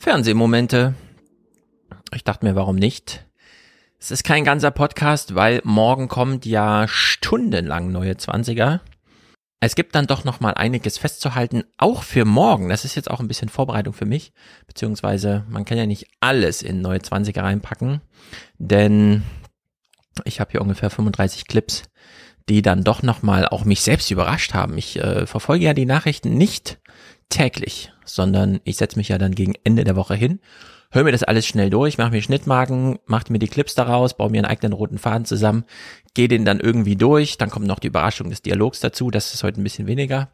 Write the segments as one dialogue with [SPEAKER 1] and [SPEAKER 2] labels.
[SPEAKER 1] Fernsehmomente. Ich dachte mir, warum nicht? Es ist kein ganzer Podcast, weil morgen kommt ja stundenlang neue Zwanziger. Es gibt dann doch noch mal einiges festzuhalten, auch für morgen. Das ist jetzt auch ein bisschen Vorbereitung für mich, beziehungsweise man kann ja nicht alles in neue Zwanziger reinpacken, denn ich habe hier ungefähr 35 Clips, die dann doch noch mal auch mich selbst überrascht haben. Ich äh, verfolge ja die Nachrichten nicht täglich, sondern ich setze mich ja dann gegen Ende der Woche hin, höre mir das alles schnell durch, mache mir Schnittmarken, mache mir die Clips daraus, baue mir einen eigenen roten Faden zusammen, gehe den dann irgendwie durch, dann kommt noch die Überraschung des Dialogs dazu, das ist heute ein bisschen weniger.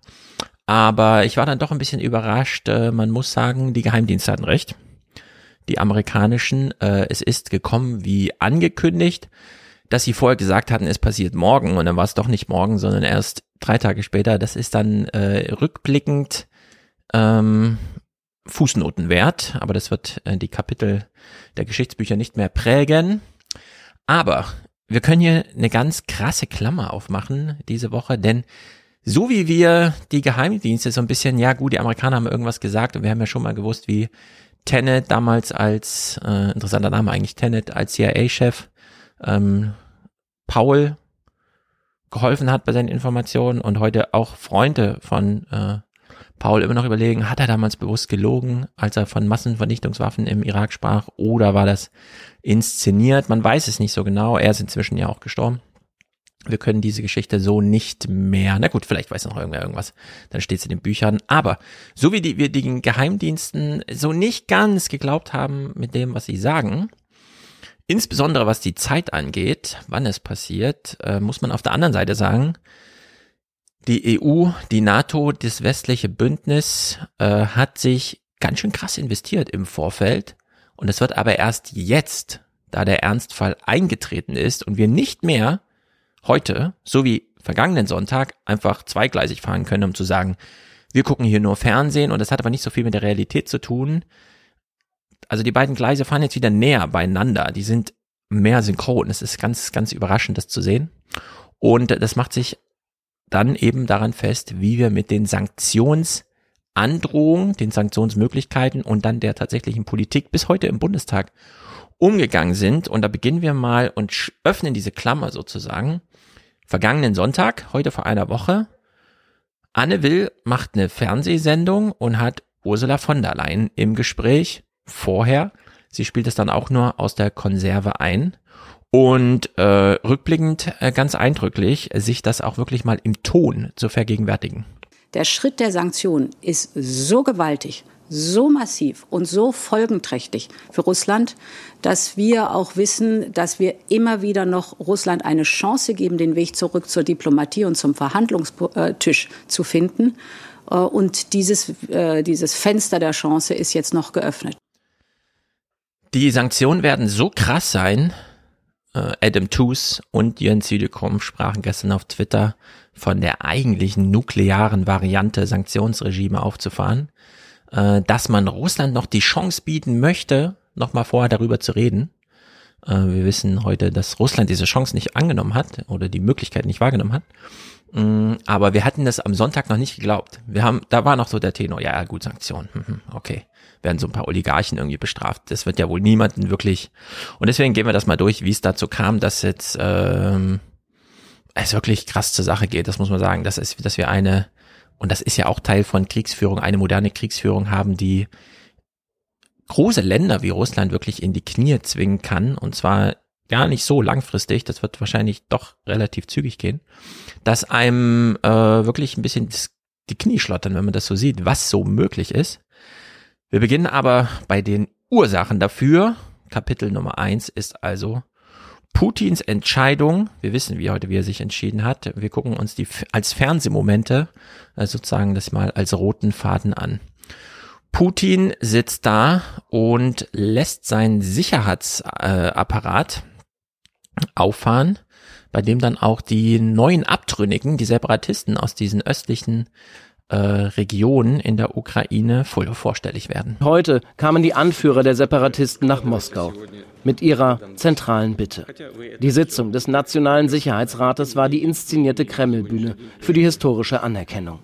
[SPEAKER 1] Aber ich war dann doch ein bisschen überrascht, äh, man muss sagen, die Geheimdienste hatten recht. Die amerikanischen, äh, es ist gekommen wie angekündigt, dass sie vorher gesagt hatten, es passiert morgen und dann war es doch nicht morgen, sondern erst drei Tage später. Das ist dann äh, rückblickend ähm, Fußnoten wert, aber das wird äh, die Kapitel der Geschichtsbücher nicht mehr prägen. Aber wir können hier eine ganz krasse Klammer aufmachen diese Woche, denn so wie wir die Geheimdienste so ein bisschen, ja gut, die Amerikaner haben irgendwas gesagt und wir haben ja schon mal gewusst, wie Tenet damals als, äh, interessanter Name eigentlich, Tenet als CIA-Chef ähm, Paul geholfen hat bei seinen Informationen und heute auch Freunde von äh, Paul immer noch überlegen, hat er damals bewusst gelogen, als er von Massenvernichtungswaffen im Irak sprach, oder war das inszeniert? Man weiß es nicht so genau. Er ist inzwischen ja auch gestorben. Wir können diese Geschichte so nicht mehr, na gut, vielleicht weiß noch irgendwer irgendwas, dann steht es in den Büchern. Aber so wie die, wir den Geheimdiensten so nicht ganz geglaubt haben mit dem, was sie sagen, insbesondere was die Zeit angeht, wann es passiert, äh, muss man auf der anderen Seite sagen, die EU, die NATO, das westliche Bündnis äh, hat sich ganz schön krass investiert im Vorfeld. Und es wird aber erst jetzt, da der Ernstfall eingetreten ist und wir nicht mehr heute, so wie vergangenen Sonntag, einfach zweigleisig fahren können, um zu sagen, wir gucken hier nur Fernsehen und das hat aber nicht so viel mit der Realität zu tun. Also die beiden Gleise fahren jetzt wieder näher beieinander. Die sind mehr synchron. Es ist ganz, ganz überraschend, das zu sehen. Und das macht sich dann eben daran fest, wie wir mit den Sanktionsandrohungen, den Sanktionsmöglichkeiten und dann der tatsächlichen Politik bis heute im Bundestag umgegangen sind. Und da beginnen wir mal und öffnen diese Klammer sozusagen. Vergangenen Sonntag, heute vor einer Woche, Anne Will macht eine Fernsehsendung und hat Ursula von der Leyen im Gespräch vorher. Sie spielt es dann auch nur aus der Konserve ein. Und äh, rückblickend äh, ganz eindrücklich, sich das auch wirklich mal im Ton zu vergegenwärtigen.
[SPEAKER 2] Der Schritt der Sanktionen ist so gewaltig, so massiv und so folgenträchtig für Russland, dass wir auch wissen, dass wir immer wieder noch Russland eine Chance geben, den Weg zurück zur Diplomatie und zum Verhandlungstisch zu finden. Äh, und dieses, äh, dieses Fenster der Chance ist jetzt noch geöffnet.
[SPEAKER 1] Die Sanktionen werden so krass sein, Adam Tooze und Jens Südekom sprachen gestern auf Twitter von der eigentlichen nuklearen Variante Sanktionsregime aufzufahren, äh, dass man Russland noch die Chance bieten möchte, nochmal vorher darüber zu reden. Äh, wir wissen heute, dass Russland diese Chance nicht angenommen hat oder die Möglichkeit nicht wahrgenommen hat. Mm, aber wir hatten das am Sonntag noch nicht geglaubt. Wir haben, da war noch so der Tenor, ja, gut, Sanktionen, mhm, okay werden so ein paar Oligarchen irgendwie bestraft. Das wird ja wohl niemanden wirklich. Und deswegen gehen wir das mal durch, wie es dazu kam, dass jetzt ähm, es wirklich krass zur Sache geht. Das muss man sagen. Das ist, dass wir eine und das ist ja auch Teil von Kriegsführung, eine moderne Kriegsführung haben, die große Länder wie Russland wirklich in die Knie zwingen kann. Und zwar gar nicht so langfristig, das wird wahrscheinlich doch relativ zügig gehen, dass einem äh, wirklich ein bisschen die Knie schlottern, wenn man das so sieht, was so möglich ist. Wir beginnen aber bei den Ursachen dafür. Kapitel Nummer eins ist also Putins Entscheidung. Wir wissen wie heute, wie er sich entschieden hat. Wir gucken uns die als Fernsehmomente also sozusagen das mal als roten Faden an. Putin sitzt da und lässt seinen Sicherheitsapparat auffahren, bei dem dann auch die neuen Abtrünnigen, die Separatisten aus diesen östlichen äh, Regionen in der Ukraine voll vorstellig werden.
[SPEAKER 3] Heute kamen die Anführer der Separatisten nach Moskau mit ihrer zentralen Bitte. Die Sitzung des Nationalen Sicherheitsrates war die inszenierte Kremlbühne für die historische Anerkennung.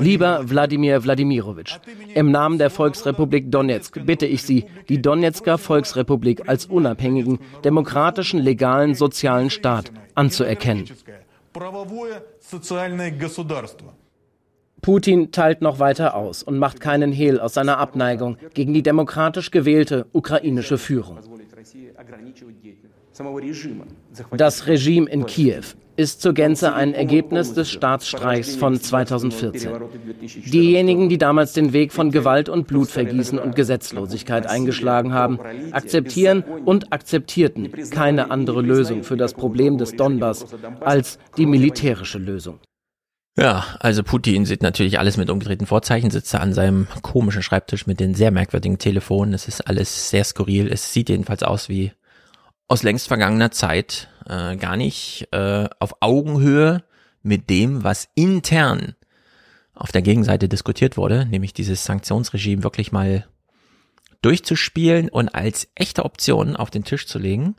[SPEAKER 3] Lieber Wladimir Wladimirowitsch, im Namen der Volksrepublik Donetsk bitte ich Sie, die Donetsker Volksrepublik als unabhängigen, demokratischen, legalen, sozialen Staat anzuerkennen. Putin teilt noch weiter aus und macht keinen Hehl aus seiner Abneigung gegen die demokratisch gewählte ukrainische Führung. Das Regime in Kiew ist zur Gänze ein Ergebnis des Staatsstreichs von 2014. Diejenigen, die damals den Weg von Gewalt und Blutvergießen und Gesetzlosigkeit eingeschlagen haben, akzeptieren und akzeptierten keine andere Lösung für das Problem des Donbass als die militärische Lösung.
[SPEAKER 1] Ja, also Putin sieht natürlich alles mit umgedrehten Vorzeichen, sitzt da an seinem komischen Schreibtisch mit den sehr merkwürdigen Telefonen. Es ist alles sehr skurril. Es sieht jedenfalls aus wie aus längst vergangener Zeit, äh, gar nicht äh, auf Augenhöhe mit dem, was intern auf der Gegenseite diskutiert wurde, nämlich dieses Sanktionsregime wirklich mal durchzuspielen und als echte Option auf den Tisch zu legen.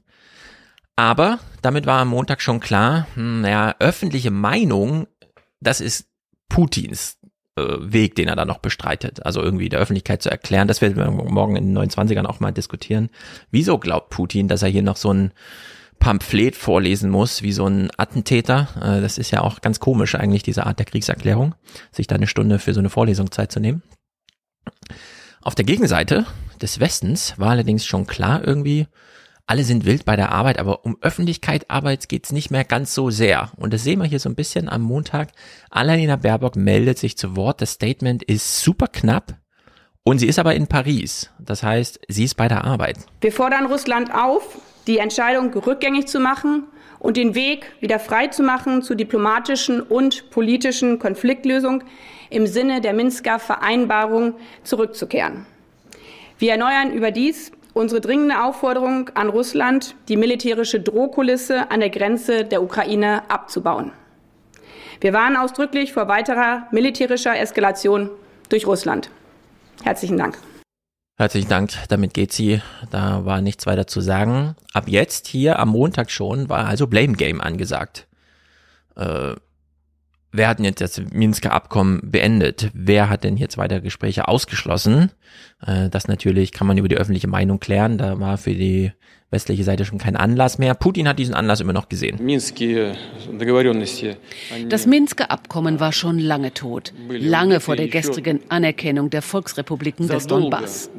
[SPEAKER 1] Aber damit war am Montag schon klar, hm, naja, öffentliche Meinung das ist Putins äh, Weg, den er da noch bestreitet. Also irgendwie der Öffentlichkeit zu erklären, das werden wir morgen in den 29ern auch mal diskutieren. Wieso glaubt Putin, dass er hier noch so ein Pamphlet vorlesen muss, wie so ein Attentäter. Äh, das ist ja auch ganz komisch eigentlich, diese Art der Kriegserklärung, sich da eine Stunde für so eine Vorlesung Zeit zu nehmen. Auf der Gegenseite des Westens war allerdings schon klar irgendwie, alle sind wild bei der Arbeit, aber um Öffentlichkeit Arbeit geht's nicht mehr ganz so sehr. Und das sehen wir hier so ein bisschen am Montag. Annalena Baerbock meldet sich zu Wort. Das Statement ist super knapp. Und sie ist aber in Paris. Das heißt, sie ist bei der Arbeit.
[SPEAKER 4] Wir fordern Russland auf, die Entscheidung rückgängig zu machen und den Weg wieder frei zu machen zu diplomatischen und politischen Konfliktlösung im Sinne der Minsker Vereinbarung zurückzukehren. Wir erneuern überdies unsere dringende Aufforderung an Russland, die militärische Drohkulisse an der Grenze der Ukraine abzubauen. Wir warnen ausdrücklich vor weiterer militärischer Eskalation durch Russland. Herzlichen Dank.
[SPEAKER 1] Herzlichen Dank, damit geht sie. Da war nichts weiter zu sagen. Ab jetzt hier am Montag schon war also Blame Game angesagt. Äh, wer hat denn jetzt das Minsker Abkommen beendet? Wer hat denn jetzt weitere Gespräche ausgeschlossen? Äh, das natürlich kann man über die öffentliche Meinung klären. Da war für die westliche Seite schon kein Anlass mehr. Putin hat diesen Anlass immer noch gesehen.
[SPEAKER 5] Das Minsker Abkommen war schon lange tot, lange vor der gestrigen Anerkennung der Volksrepubliken des Donbass.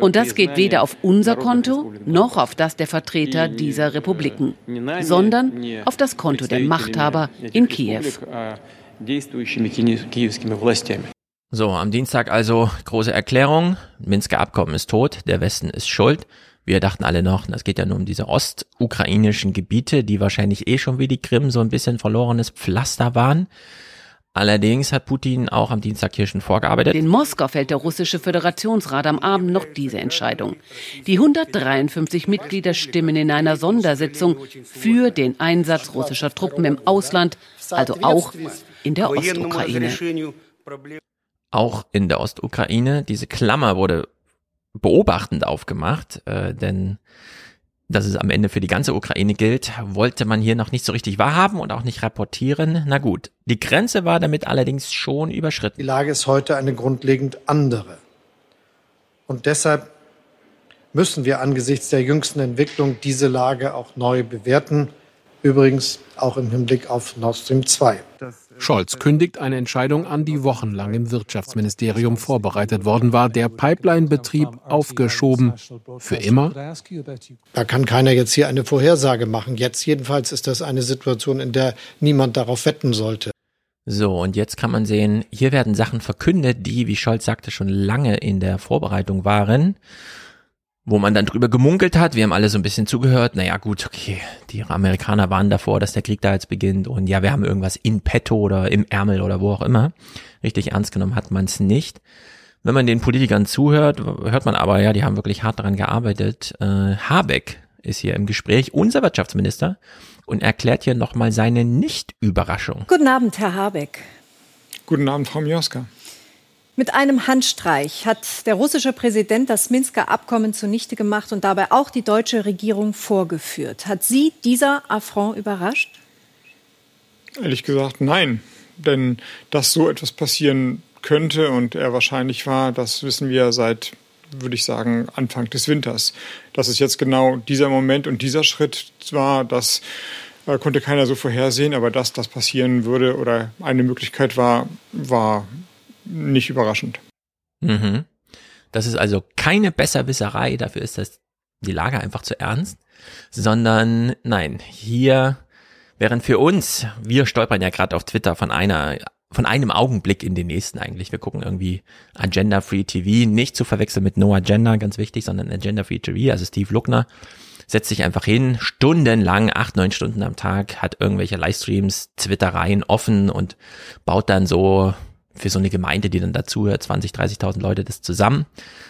[SPEAKER 5] Und das geht weder auf unser Konto noch auf das der Vertreter dieser Republiken, sondern auf das Konto der Machthaber in Kiew.
[SPEAKER 1] So, am Dienstag also große Erklärung. Minsker Abkommen ist tot, der Westen ist schuld. Wir dachten alle noch, das geht ja nur um diese ostukrainischen Gebiete, die wahrscheinlich eh schon wie die Krim so ein bisschen verlorenes Pflaster waren. Allerdings hat Putin auch am Dienstag hier schon vorgearbeitet.
[SPEAKER 5] In Moskau fällt der russische Föderationsrat am Abend noch diese Entscheidung. Die 153 Mitglieder stimmen in einer Sondersitzung für den Einsatz russischer Truppen im Ausland, also auch in der Ostukraine.
[SPEAKER 1] Auch in der Ostukraine. Diese Klammer wurde beobachtend aufgemacht, äh, denn dass es am Ende für die ganze Ukraine gilt, wollte man hier noch nicht so richtig wahrhaben und auch nicht rapportieren. Na gut, die Grenze war damit allerdings schon überschritten.
[SPEAKER 6] Die Lage ist heute eine grundlegend andere. Und deshalb müssen wir angesichts der jüngsten Entwicklung diese Lage auch neu bewerten. Übrigens auch im Hinblick auf Nord Stream 2.
[SPEAKER 7] Scholz kündigt eine Entscheidung an, die wochenlang im Wirtschaftsministerium vorbereitet worden war. Der Pipeline-Betrieb aufgeschoben. Für immer?
[SPEAKER 6] Da kann keiner jetzt hier eine Vorhersage machen. Jetzt jedenfalls ist das eine Situation, in der niemand darauf wetten sollte.
[SPEAKER 1] So, und jetzt kann man sehen, hier werden Sachen verkündet, die, wie Scholz sagte, schon lange in der Vorbereitung waren wo man dann drüber gemunkelt hat. Wir haben alle so ein bisschen zugehört. Naja, gut, okay, die Amerikaner waren davor, dass der Krieg da jetzt beginnt und ja, wir haben irgendwas in petto oder im Ärmel oder wo auch immer. Richtig ernst genommen hat man es nicht. Wenn man den Politikern zuhört, hört man aber, ja, die haben wirklich hart daran gearbeitet. Äh, Habeck ist hier im Gespräch, unser Wirtschaftsminister, und erklärt hier nochmal seine Nicht-Überraschung.
[SPEAKER 8] Guten Abend, Herr Habeck. Guten Abend, Frau Mioska.
[SPEAKER 9] Mit einem Handstreich hat der russische Präsident das Minsker Abkommen zunichte gemacht und dabei auch die deutsche Regierung vorgeführt. Hat Sie dieser Affront überrascht?
[SPEAKER 8] Ehrlich gesagt, nein. Denn dass so etwas passieren könnte und er wahrscheinlich war, das wissen wir seit, würde ich sagen, Anfang des Winters. Dass es jetzt genau dieser Moment und dieser Schritt war, das äh, konnte keiner so vorhersehen, aber dass das passieren würde oder eine Möglichkeit war, war nicht überraschend.
[SPEAKER 1] Mhm. Das ist also keine Besserwisserei, dafür ist das die Lage einfach zu ernst, sondern nein, hier während für uns, wir stolpern ja gerade auf Twitter von einer von einem Augenblick in den nächsten eigentlich. Wir gucken irgendwie Agenda Free TV, nicht zu verwechseln mit No Agenda, ganz wichtig, sondern Agenda Free TV, also Steve Luckner setzt sich einfach hin, stundenlang, acht, neun Stunden am Tag, hat irgendwelche Livestreams, Twittereien offen und baut dann so für so eine Gemeinde, die dann dazuhört, 20, 30.000 Leute das zusammen,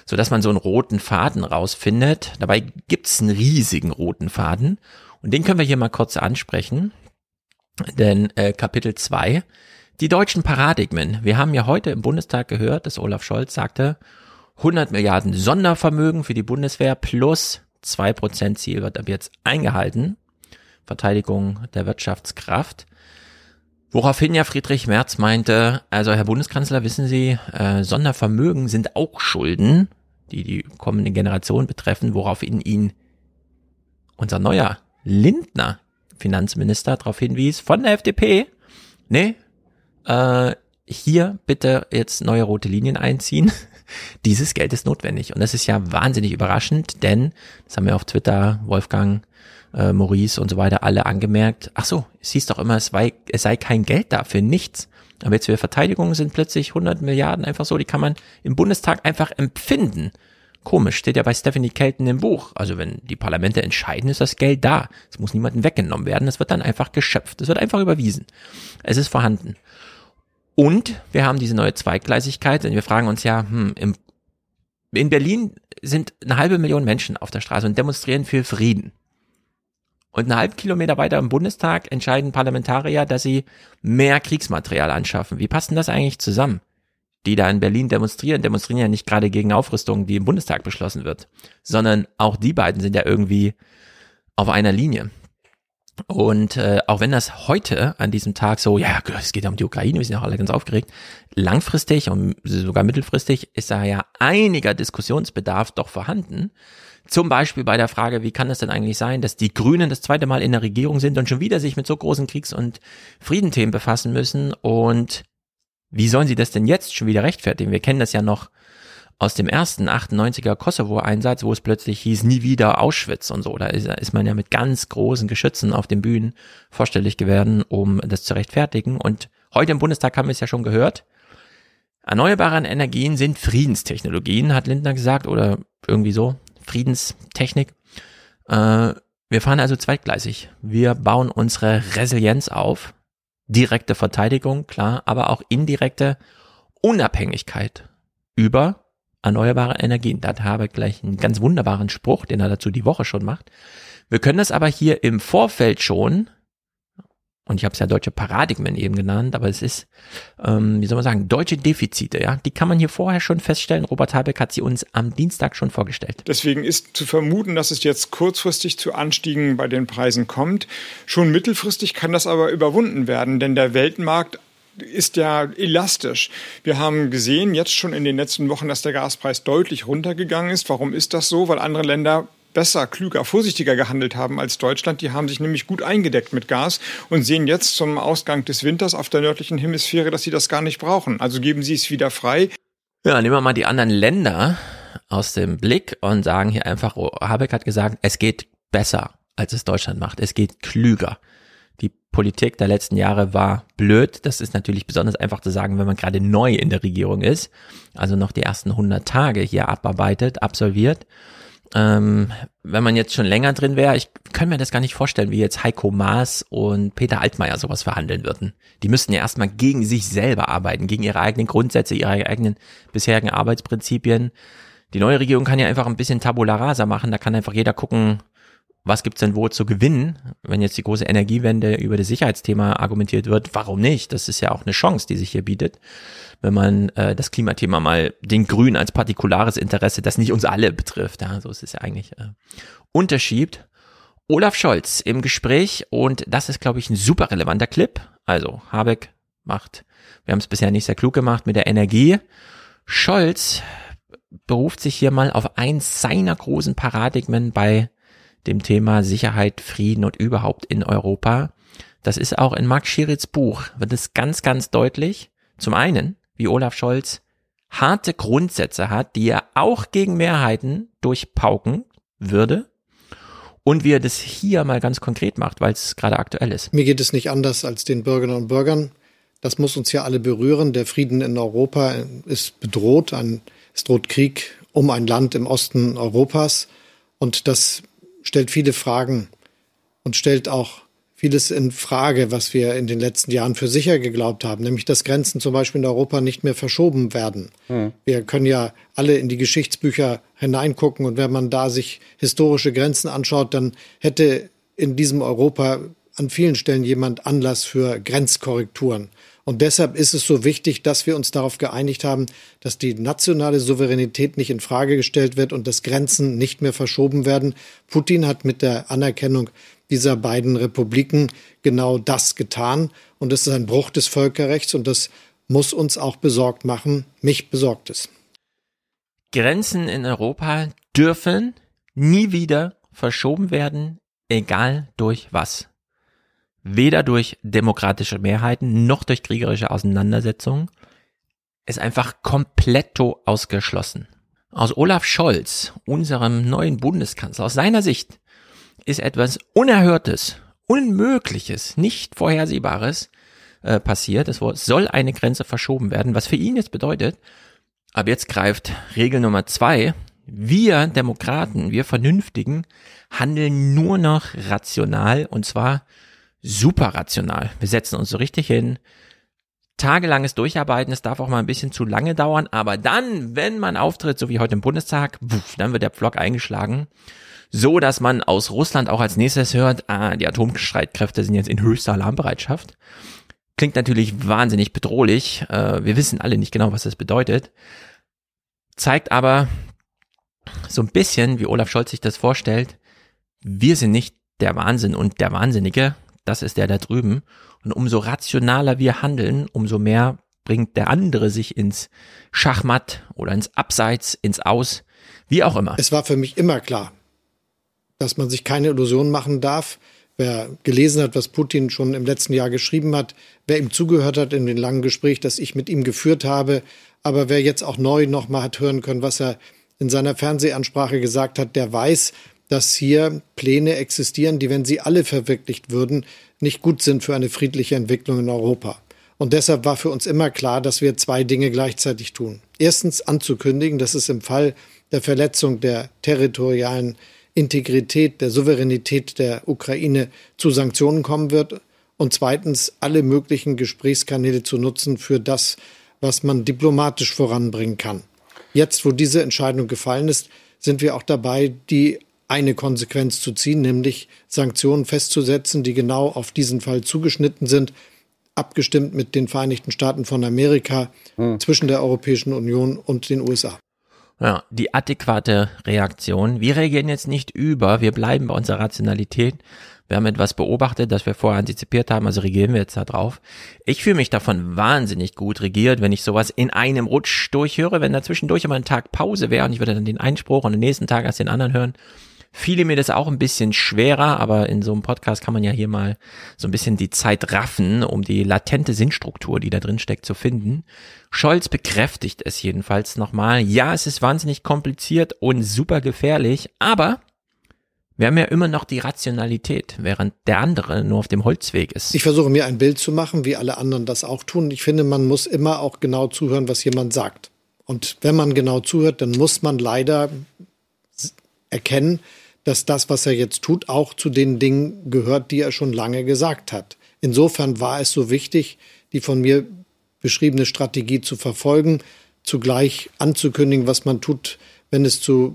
[SPEAKER 1] so dass man so einen roten Faden rausfindet. Dabei gibt's einen riesigen roten Faden und den können wir hier mal kurz ansprechen, denn äh, Kapitel 2, die deutschen Paradigmen. Wir haben ja heute im Bundestag gehört, dass Olaf Scholz sagte, 100 Milliarden Sondervermögen für die Bundeswehr plus 2% Ziel wird ab jetzt eingehalten. Verteidigung der Wirtschaftskraft. Woraufhin ja Friedrich Merz meinte, also Herr Bundeskanzler, wissen Sie, äh, Sondervermögen sind auch Schulden, die die kommende Generation betreffen, woraufhin ihn unser neuer Lindner Finanzminister darauf hinwies, von der FDP, nee, äh, hier bitte jetzt neue rote Linien einziehen. Dieses Geld ist notwendig. Und das ist ja wahnsinnig überraschend, denn, das haben wir auf Twitter, Wolfgang äh, Maurice und so weiter alle angemerkt, ach so, es hieß doch immer, es, sei, es sei kein Geld da für nichts. Aber jetzt für Verteidigung sind plötzlich 100 Milliarden einfach so, die kann man im Bundestag einfach empfinden. Komisch, steht ja bei Stephanie Kelton im Buch. Also wenn die Parlamente entscheiden, ist das Geld da. Es muss niemandem weggenommen werden. Es wird dann einfach geschöpft. Es wird einfach überwiesen. Es ist vorhanden. Und wir haben diese neue Zweigleisigkeit, denn wir fragen uns ja, hm, im, in Berlin sind eine halbe Million Menschen auf der Straße und demonstrieren für Frieden. Und einen halben Kilometer weiter im Bundestag entscheiden Parlamentarier, dass sie mehr Kriegsmaterial anschaffen. Wie passt denn das eigentlich zusammen? Die da in Berlin demonstrieren, demonstrieren ja nicht gerade gegen Aufrüstung, die im Bundestag beschlossen wird, sondern auch die beiden sind ja irgendwie auf einer Linie. Und äh, auch wenn das heute an diesem Tag so, ja, es geht ja um die Ukraine, wir sind ja alle ganz aufgeregt, langfristig und sogar mittelfristig ist da ja einiger Diskussionsbedarf doch vorhanden. Zum Beispiel bei der Frage, wie kann es denn eigentlich sein, dass die Grünen das zweite Mal in der Regierung sind und schon wieder sich mit so großen Kriegs- und Friedenthemen befassen müssen und wie sollen sie das denn jetzt schon wieder rechtfertigen? Wir kennen das ja noch aus dem ersten 98er Kosovo-Einsatz, wo es plötzlich hieß, nie wieder Auschwitz und so. Da ist, man ja mit ganz großen Geschützen auf den Bühnen vorstellig geworden, um das zu rechtfertigen. Und heute im Bundestag haben wir es ja schon gehört. Erneuerbare Energien sind Friedenstechnologien, hat Lindner gesagt, oder irgendwie so. Friedenstechnik. Äh, wir fahren also zweitgleisig. Wir bauen unsere Resilienz auf. Direkte Verteidigung, klar, aber auch indirekte Unabhängigkeit über erneuerbare Energien. Da habe ich gleich einen ganz wunderbaren Spruch, den er dazu die Woche schon macht. Wir können das aber hier im Vorfeld schon und ich habe es ja deutsche Paradigmen eben genannt, aber es ist, ähm, wie soll man sagen, deutsche Defizite, ja, die kann man hier vorher schon feststellen. Robert Habeck hat sie uns am Dienstag schon vorgestellt.
[SPEAKER 8] Deswegen ist zu vermuten, dass es jetzt kurzfristig zu Anstiegen bei den Preisen kommt. Schon mittelfristig kann das aber überwunden werden, denn der Weltmarkt ist ja elastisch. Wir haben gesehen jetzt schon in den letzten Wochen, dass der Gaspreis deutlich runtergegangen ist. Warum ist das so? Weil andere Länder besser, klüger, vorsichtiger gehandelt haben als Deutschland. Die haben sich nämlich gut eingedeckt mit Gas und sehen jetzt zum Ausgang des Winters auf der nördlichen Hemisphäre, dass sie das gar nicht brauchen. Also geben sie es wieder frei.
[SPEAKER 1] Ja, nehmen wir mal die anderen Länder aus dem Blick und sagen hier einfach, oh, Habeck hat gesagt, es geht besser, als es Deutschland macht. Es geht klüger. Die Politik der letzten Jahre war blöd. Das ist natürlich besonders einfach zu sagen, wenn man gerade neu in der Regierung ist, also noch die ersten 100 Tage hier abarbeitet, absolviert. Ähm, wenn man jetzt schon länger drin wäre, ich kann mir das gar nicht vorstellen, wie jetzt Heiko Maas und Peter Altmaier sowas verhandeln würden. Die müssten ja erstmal gegen sich selber arbeiten, gegen ihre eigenen Grundsätze, ihre eigenen bisherigen Arbeitsprinzipien. Die neue Regierung kann ja einfach ein bisschen Tabula rasa machen, da kann einfach jeder gucken, was gibt's denn wo zu gewinnen, wenn jetzt die große Energiewende über das Sicherheitsthema argumentiert wird? Warum nicht? Das ist ja auch eine Chance, die sich hier bietet, wenn man äh, das Klimathema mal den Grünen als partikulares Interesse, das nicht uns alle betrifft, ja, so ist es ja eigentlich, äh, unterschiebt. Olaf Scholz im Gespräch und das ist, glaube ich, ein super relevanter Clip. Also Habeck macht, wir haben es bisher nicht sehr klug gemacht mit der Energie. Scholz beruft sich hier mal auf eins seiner großen Paradigmen bei dem Thema Sicherheit, Frieden und überhaupt in Europa. Das ist auch in Max Schiritz Buch, wird es ganz, ganz deutlich. Zum einen, wie Olaf Scholz harte Grundsätze hat, die er auch gegen Mehrheiten durchpauken würde. Und wie er das hier mal ganz konkret macht, weil es gerade aktuell ist.
[SPEAKER 6] Mir geht es nicht anders als den Bürgerinnen und Bürgern. Das muss uns ja alle berühren. Der Frieden in Europa ist bedroht. Ein, es droht Krieg um ein Land im Osten Europas. Und das stellt viele Fragen und stellt auch vieles in Frage, was wir in den letzten Jahren für sicher geglaubt haben, nämlich dass Grenzen zum Beispiel in Europa nicht mehr verschoben werden. Mhm. Wir können ja alle in die Geschichtsbücher hineingucken und wenn man da sich historische Grenzen anschaut, dann hätte in diesem Europa an vielen Stellen jemand Anlass für Grenzkorrekturen. Und deshalb ist es so wichtig, dass wir uns darauf geeinigt haben, dass die nationale Souveränität nicht in Frage gestellt wird und dass Grenzen nicht mehr verschoben werden. Putin hat mit der Anerkennung dieser beiden Republiken genau das getan. Und das ist ein Bruch des Völkerrechts und das muss uns auch besorgt machen. Mich besorgt es.
[SPEAKER 1] Grenzen in Europa dürfen nie wieder verschoben werden, egal durch was weder durch demokratische Mehrheiten noch durch kriegerische Auseinandersetzungen, ist einfach kompletto ausgeschlossen. Aus Olaf Scholz, unserem neuen Bundeskanzler, aus seiner Sicht ist etwas Unerhörtes, Unmögliches, nicht Vorhersehbares äh, passiert. Es soll eine Grenze verschoben werden, was für ihn jetzt bedeutet, ab jetzt greift Regel Nummer zwei, wir Demokraten, wir Vernünftigen handeln nur noch rational und zwar super rational. Wir setzen uns so richtig hin. Tagelanges Durcharbeiten, es darf auch mal ein bisschen zu lange dauern, aber dann, wenn man auftritt, so wie heute im Bundestag, wuff, dann wird der Pflock eingeschlagen, so dass man aus Russland auch als nächstes hört, ah, die Atomstreitkräfte sind jetzt in höchster Alarmbereitschaft. Klingt natürlich wahnsinnig bedrohlich. Äh, wir wissen alle nicht genau, was das bedeutet. Zeigt aber so ein bisschen, wie Olaf Scholz sich das vorstellt, wir sind nicht der Wahnsinn und der Wahnsinnige, das ist der da drüben. Und umso rationaler wir handeln, umso mehr bringt der andere sich ins Schachmatt oder ins Abseits, ins Aus, wie auch immer.
[SPEAKER 6] Es war für mich immer klar, dass man sich keine Illusionen machen darf. Wer gelesen hat, was Putin schon im letzten Jahr geschrieben hat, wer ihm zugehört hat in dem langen Gespräch, das ich mit ihm geführt habe, aber wer jetzt auch neu nochmal hat hören können, was er in seiner Fernsehansprache gesagt hat, der weiß, dass hier Pläne existieren, die, wenn sie alle verwirklicht würden, nicht gut sind für eine friedliche Entwicklung in Europa. Und deshalb war für uns immer klar, dass wir zwei Dinge gleichzeitig tun. Erstens anzukündigen, dass es im Fall der Verletzung der territorialen Integrität, der Souveränität der Ukraine zu Sanktionen kommen wird. Und zweitens alle möglichen Gesprächskanäle zu nutzen für das, was man diplomatisch voranbringen kann. Jetzt, wo diese Entscheidung gefallen ist, sind wir auch dabei, die eine Konsequenz zu ziehen, nämlich Sanktionen festzusetzen, die genau auf diesen Fall zugeschnitten sind, abgestimmt mit den Vereinigten Staaten von Amerika hm. zwischen der Europäischen Union und den USA.
[SPEAKER 1] Ja, die adäquate Reaktion. Wir reagieren jetzt nicht über, wir bleiben bei unserer Rationalität. Wir haben etwas beobachtet, das wir vorher antizipiert haben, also regieren wir jetzt da drauf. Ich fühle mich davon wahnsinnig gut regiert, wenn ich sowas in einem Rutsch durchhöre, wenn da zwischendurch immer ein Tag Pause wäre und ich würde dann den Einspruch und den nächsten Tag erst den anderen hören fiel mir das auch ein bisschen schwerer, aber in so einem Podcast kann man ja hier mal so ein bisschen die Zeit raffen, um die latente Sinnstruktur, die da drin steckt, zu finden. Scholz bekräftigt es jedenfalls nochmal. Ja, es ist wahnsinnig kompliziert und super gefährlich, aber wir haben ja immer noch die Rationalität, während der andere nur auf dem Holzweg ist.
[SPEAKER 6] Ich versuche mir ein Bild zu machen, wie alle anderen das auch tun. Ich finde, man muss immer auch genau zuhören, was jemand sagt. Und wenn man genau zuhört, dann muss man leider erkennen, dass das, was er jetzt tut, auch zu den Dingen gehört, die er schon lange gesagt hat. Insofern war es so wichtig, die von mir beschriebene Strategie zu verfolgen, zugleich anzukündigen, was man tut, wenn es zu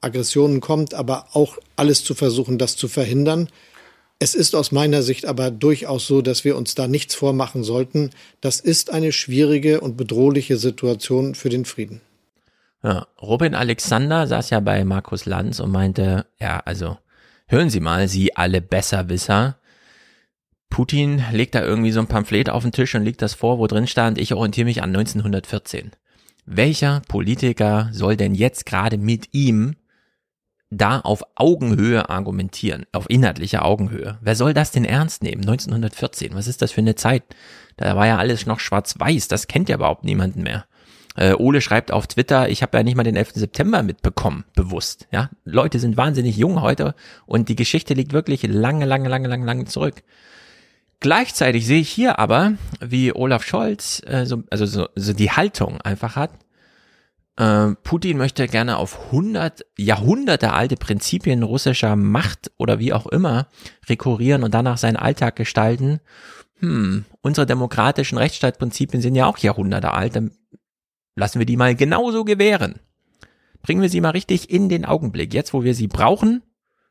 [SPEAKER 6] Aggressionen kommt, aber auch alles zu versuchen, das zu verhindern. Es ist aus meiner Sicht aber durchaus so, dass wir uns da nichts vormachen sollten. Das ist eine schwierige und bedrohliche Situation für den Frieden.
[SPEAKER 1] Ja, Robin Alexander saß ja bei Markus Lanz und meinte, ja, also hören Sie mal, Sie alle Besserwisser. Putin legt da irgendwie so ein Pamphlet auf den Tisch und legt das vor, wo drin stand, ich orientiere mich an 1914. Welcher Politiker soll denn jetzt gerade mit ihm da auf Augenhöhe argumentieren, auf inhaltlicher Augenhöhe. Wer soll das denn ernst nehmen? 1914, was ist das für eine Zeit? Da war ja alles noch schwarz-weiß, das kennt ja überhaupt niemanden mehr. Äh, Ole schreibt auf Twitter, ich habe ja nicht mal den 11. September mitbekommen, bewusst. Ja, Leute sind wahnsinnig jung heute und die Geschichte liegt wirklich lange, lange, lange, lange, lange zurück. Gleichzeitig sehe ich hier aber, wie Olaf Scholz äh, so, also so, so die Haltung einfach hat, äh, Putin möchte gerne auf 100 Jahrhunderte alte Prinzipien russischer Macht oder wie auch immer rekurrieren und danach seinen Alltag gestalten. Hm, unsere demokratischen Rechtsstaatsprinzipien sind ja auch Jahrhunderte alt, dann lassen wir die mal genauso gewähren. Bringen wir sie mal richtig in den Augenblick. Jetzt, wo wir sie brauchen,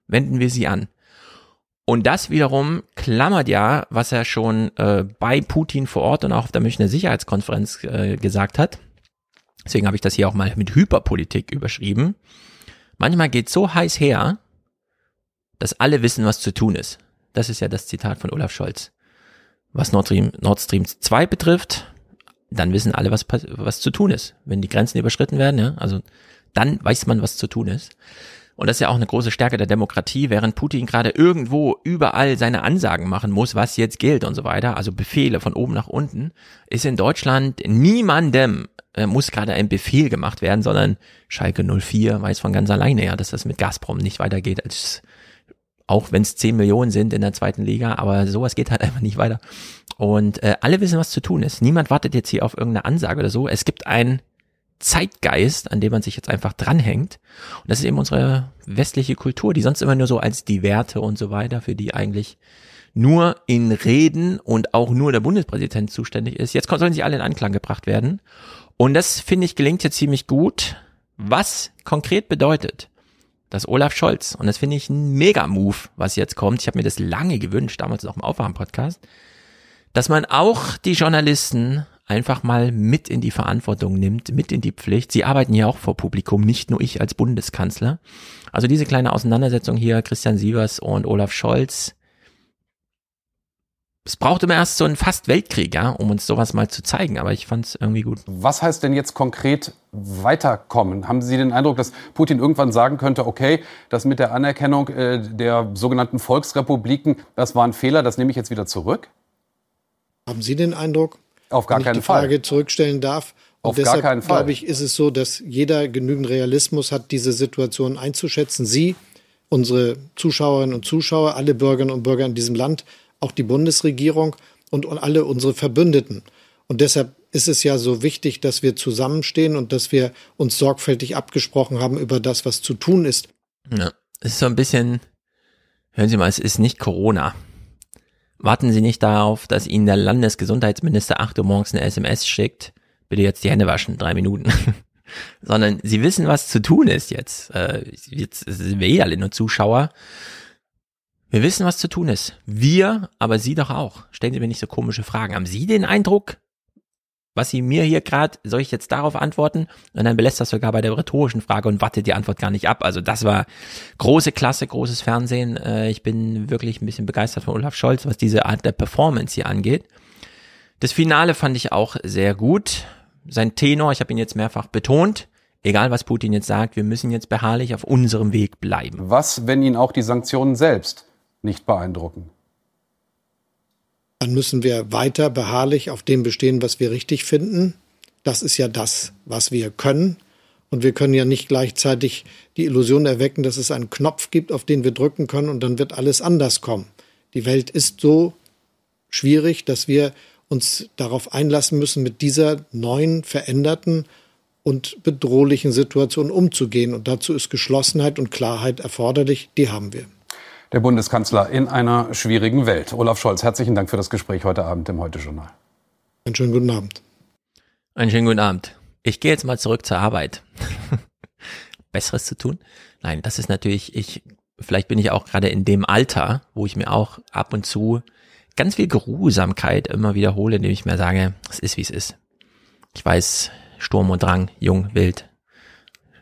[SPEAKER 1] wenden wir sie an. Und das wiederum klammert ja, was er schon äh, bei Putin vor Ort und auch auf der Münchner Sicherheitskonferenz äh, gesagt hat. Deswegen habe ich das hier auch mal mit Hyperpolitik überschrieben. Manchmal geht so heiß her, dass alle wissen, was zu tun ist. Das ist ja das Zitat von Olaf Scholz. Was Nord Stream, Nord Stream 2 betrifft, dann wissen alle, was, was zu tun ist. Wenn die Grenzen überschritten werden, ja, also dann weiß man, was zu tun ist. Und das ist ja auch eine große Stärke der Demokratie, während Putin gerade irgendwo überall seine Ansagen machen muss, was jetzt gilt und so weiter, also Befehle von oben nach unten, ist in Deutschland niemandem äh, muss gerade ein Befehl gemacht werden, sondern Schalke 04 weiß von ganz alleine ja, dass das mit Gazprom nicht weitergeht, als auch wenn es 10 Millionen sind in der zweiten Liga, aber sowas geht halt einfach nicht weiter. Und äh, alle wissen, was zu tun ist. Niemand wartet jetzt hier auf irgendeine Ansage oder so. Es gibt ein Zeitgeist, an dem man sich jetzt einfach dranhängt. Und das ist eben unsere westliche Kultur, die sonst immer nur so als die Werte und so weiter, für die eigentlich nur in Reden und auch nur der Bundespräsident zuständig ist. Jetzt sollen sie alle in Anklang gebracht werden. Und das finde ich gelingt jetzt ziemlich gut. Was konkret bedeutet, dass Olaf Scholz, und das finde ich ein Mega-Move, was jetzt kommt, ich habe mir das lange gewünscht, damals auch im Aufwachen-Podcast, dass man auch die Journalisten einfach mal mit in die Verantwortung nimmt, mit in die Pflicht. Sie arbeiten ja auch vor Publikum, nicht nur ich als Bundeskanzler. Also diese kleine Auseinandersetzung hier, Christian Sievers und Olaf Scholz, es braucht immer erst so einen fast Weltkrieg, ja, um uns sowas mal zu zeigen, aber ich fand es irgendwie gut.
[SPEAKER 10] Was heißt denn jetzt konkret weiterkommen? Haben Sie den Eindruck, dass Putin irgendwann sagen könnte, okay, das mit der Anerkennung äh, der sogenannten Volksrepubliken, das war ein Fehler, das nehme ich jetzt wieder zurück?
[SPEAKER 6] Haben Sie den Eindruck?
[SPEAKER 10] Auf gar
[SPEAKER 6] wenn
[SPEAKER 10] keinen
[SPEAKER 6] ich die Frage
[SPEAKER 10] Fall.
[SPEAKER 6] zurückstellen darf. Und
[SPEAKER 10] Auf
[SPEAKER 6] deshalb,
[SPEAKER 10] gar keinen Fall.
[SPEAKER 6] glaube ich, ist es so, dass jeder genügend Realismus hat, diese Situation einzuschätzen. Sie, unsere Zuschauerinnen und Zuschauer, alle Bürgerinnen und Bürger in diesem Land, auch die Bundesregierung und, alle unsere Verbündeten. Und deshalb ist es ja so wichtig, dass wir zusammenstehen und dass wir uns sorgfältig abgesprochen haben über das, was zu tun ist.
[SPEAKER 1] Ja, es ist so ein bisschen, hören Sie mal, es ist nicht Corona. Warten Sie nicht darauf, dass Ihnen der Landesgesundheitsminister 8 Uhr morgens eine SMS schickt, bitte jetzt die Hände waschen, drei Minuten. Sondern Sie wissen, was zu tun ist jetzt. Äh, jetzt sind wir eh alle nur Zuschauer. Wir wissen, was zu tun ist. Wir, aber Sie doch auch. Stellen Sie mir nicht so komische Fragen. Haben Sie den Eindruck, was Sie mir hier gerade, soll ich jetzt darauf antworten? Und dann belässt das sogar bei der rhetorischen Frage und wartet die Antwort gar nicht ab. Also das war große Klasse, großes Fernsehen. Äh, Ich bin wirklich ein bisschen begeistert von Olaf Scholz, was diese Art der Performance hier angeht. Das Finale fand ich auch sehr gut. Sein Tenor, ich habe ihn jetzt mehrfach betont, egal was Putin jetzt sagt, wir müssen jetzt beharrlich auf unserem Weg bleiben.
[SPEAKER 10] Was, wenn ihn auch die Sanktionen selbst nicht beeindrucken?
[SPEAKER 6] Dann müssen wir weiter beharrlich auf dem bestehen, was wir richtig finden. Das ist ja das, was wir können. Und wir können ja nicht gleichzeitig die Illusion erwecken, dass es einen Knopf gibt, auf den wir drücken können und dann wird alles anders kommen. Die Welt ist so schwierig, dass wir uns darauf einlassen müssen, mit dieser neuen, veränderten und bedrohlichen Situation umzugehen. Und dazu ist Geschlossenheit und Klarheit erforderlich. Die haben wir.
[SPEAKER 10] Der Bundeskanzler in einer schwierigen Welt. Olaf Scholz, herzlichen Dank für das Gespräch heute Abend im Heute-Journal.
[SPEAKER 6] Einen schönen guten Abend.
[SPEAKER 1] Einen schönen guten Abend. Ich gehe jetzt mal zurück zur Arbeit. Besseres zu tun. Nein, das ist natürlich, ich, vielleicht bin ich auch gerade in dem Alter, wo ich mir auch ab und zu ganz viel Geruhsamkeit immer wiederhole, indem ich mir sage, es ist wie es ist. Ich weiß, Sturm und Drang, jung, wild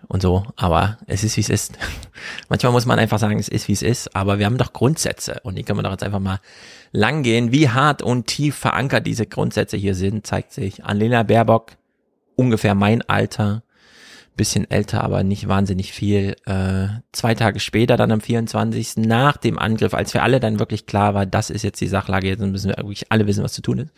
[SPEAKER 1] und so, aber es ist wie es ist. Manchmal muss man einfach sagen, es ist wie es ist, aber wir haben doch Grundsätze und die können wir doch jetzt einfach mal lang gehen. Wie hart und tief verankert diese Grundsätze hier sind, zeigt sich an Lena Baerbock, ungefähr mein Alter, bisschen älter, aber nicht wahnsinnig viel. Äh, zwei Tage später, dann am 24. nach dem Angriff, als für alle dann wirklich klar war, das ist jetzt die Sachlage, jetzt müssen wir wirklich alle wissen, was zu tun ist,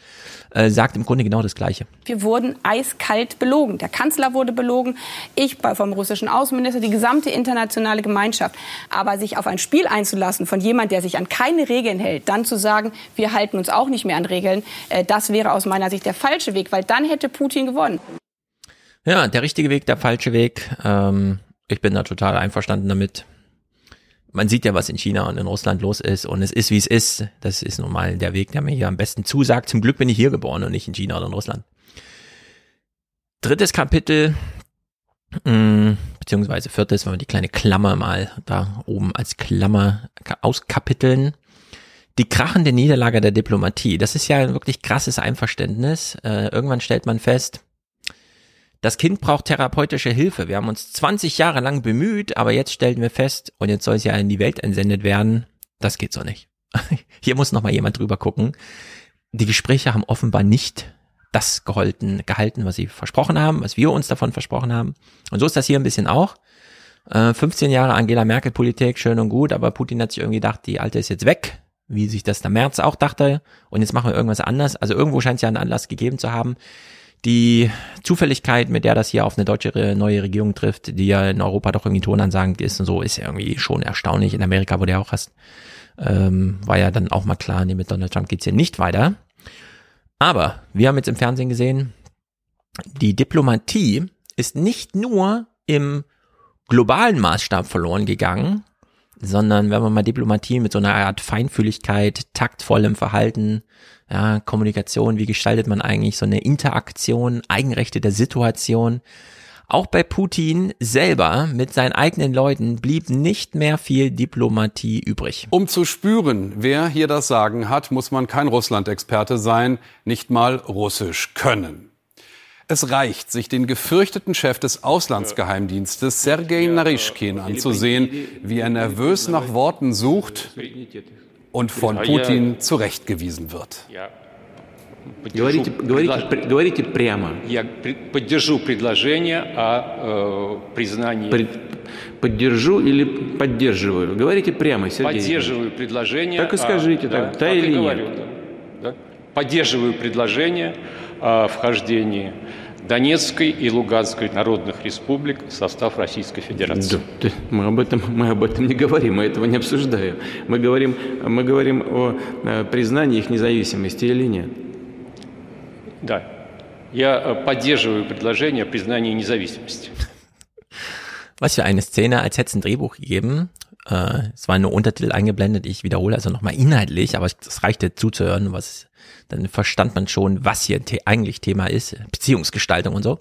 [SPEAKER 1] äh, sagt im Grunde genau das Gleiche.
[SPEAKER 4] Wir wurden eiskalt belogen. Der Kanzler wurde belogen, ich vom russischen Außenminister, die gesamte internationale Gemeinschaft. Aber sich auf ein Spiel einzulassen von jemand, der sich an keine Regeln hält, dann zu sagen, wir halten uns auch nicht mehr an Regeln, äh, das wäre aus meiner Sicht der falsche Weg, weil dann hätte Putin gewonnen.
[SPEAKER 1] Ja, der richtige Weg, der falsche Weg. Ähm, ich bin da total einverstanden damit. Man sieht ja, was in China und in Russland los ist und es ist, wie es ist. Das ist nun mal der Weg, der mir hier am besten zusagt. Zum Glück bin ich hier geboren und nicht in China oder in Russland. Drittes Kapitel, mh, mm, beziehungsweise viertes, wenn wir die kleine Klammer mal da oben als Klammer auskapiteln. Die krachende Niederlage der Diplomatie. Das ist ja ein wirklich krasses Einverständnis. Äh, irgendwann stellt man fest, das Kind braucht therapeutische Hilfe. Wir haben uns 20 Jahre lang bemüht, aber jetzt stellen wir fest, und jetzt soll es ja in die Welt entsendet werden, das geht so nicht. Hier muss noch mal jemand drüber gucken. Die Gespräche haben offenbar nicht das gehalten, gehalten, was sie versprochen haben, was wir uns davon versprochen haben. Und so ist das hier ein bisschen auch. 15 äh, Jahre Angela Merkel Politik, schön und gut, aber Putin hat sich irgendwie gedacht, die alte ist jetzt weg, wie sich das der März auch dachte, und jetzt machen wir irgendwas anders. Also irgendwo scheint es ja einen Anlass gegeben zu haben, die Zufälligkeit, mit der das hier auf eine deutsche neue Regierung trifft, die ja in Europa doch irgendwie tonansagend ist und so, ist ja irgendwie schon erstaunlich. In Amerika wurde ja auch erst, ähm, war ja dann auch mal klar, nee, mit Donald Trump geht's hier nicht weiter. Aber wir haben jetzt im Fernsehen gesehen, die Diplomatie ist nicht nur im globalen Maßstab verloren gegangen, sondern wenn man mal Diplomatie mit so einer Art Feinfühligkeit, taktvollem Verhalten, ja, Kommunikation, wie gestaltet man eigentlich so eine Interaktion, Eigenrechte der Situation. Auch bei Putin selber mit seinen eigenen Leuten blieb nicht mehr viel Diplomatie übrig.
[SPEAKER 10] Um zu spüren, wer hier das Sagen hat, muss man kein Russland-Experte sein, nicht mal Russisch können. Es reicht, sich den gefürchteten Chef des Auslandsgeheimdienstes Sergei Narishkin anzusehen, wie er nervös nach Worten sucht und von Putin zurechtgewiesen wird.
[SPEAKER 11] Говорите, говорите, говорите прямо. Я поддержу предложение о э, признании. Поддержу или поддерживаю? Говорите прямо, Сергей. Поддерживаю предложение. Так и скажите, да, так, да или говорю, нет? Да, да. Поддерживаю предложение о вхождении Донецкой и Луганской народных республик в состав Российской Федерации. Да, мы, об этом, мы об этом не говорим, мы этого не обсуждаем. Мы говорим, мы говорим о э, признании их независимости или нет. Да, я э, поддерживаю предложение о признании независимости.
[SPEAKER 1] Was für eine Szene, als hätte es ein Drehbuch gegeben. Äh, es war nur Untertitel eingeblendet. Ich wiederhole also nochmal inhaltlich, aber es reichte zuzuhören, was dann verstand man schon, was hier the eigentlich Thema ist, Beziehungsgestaltung und so.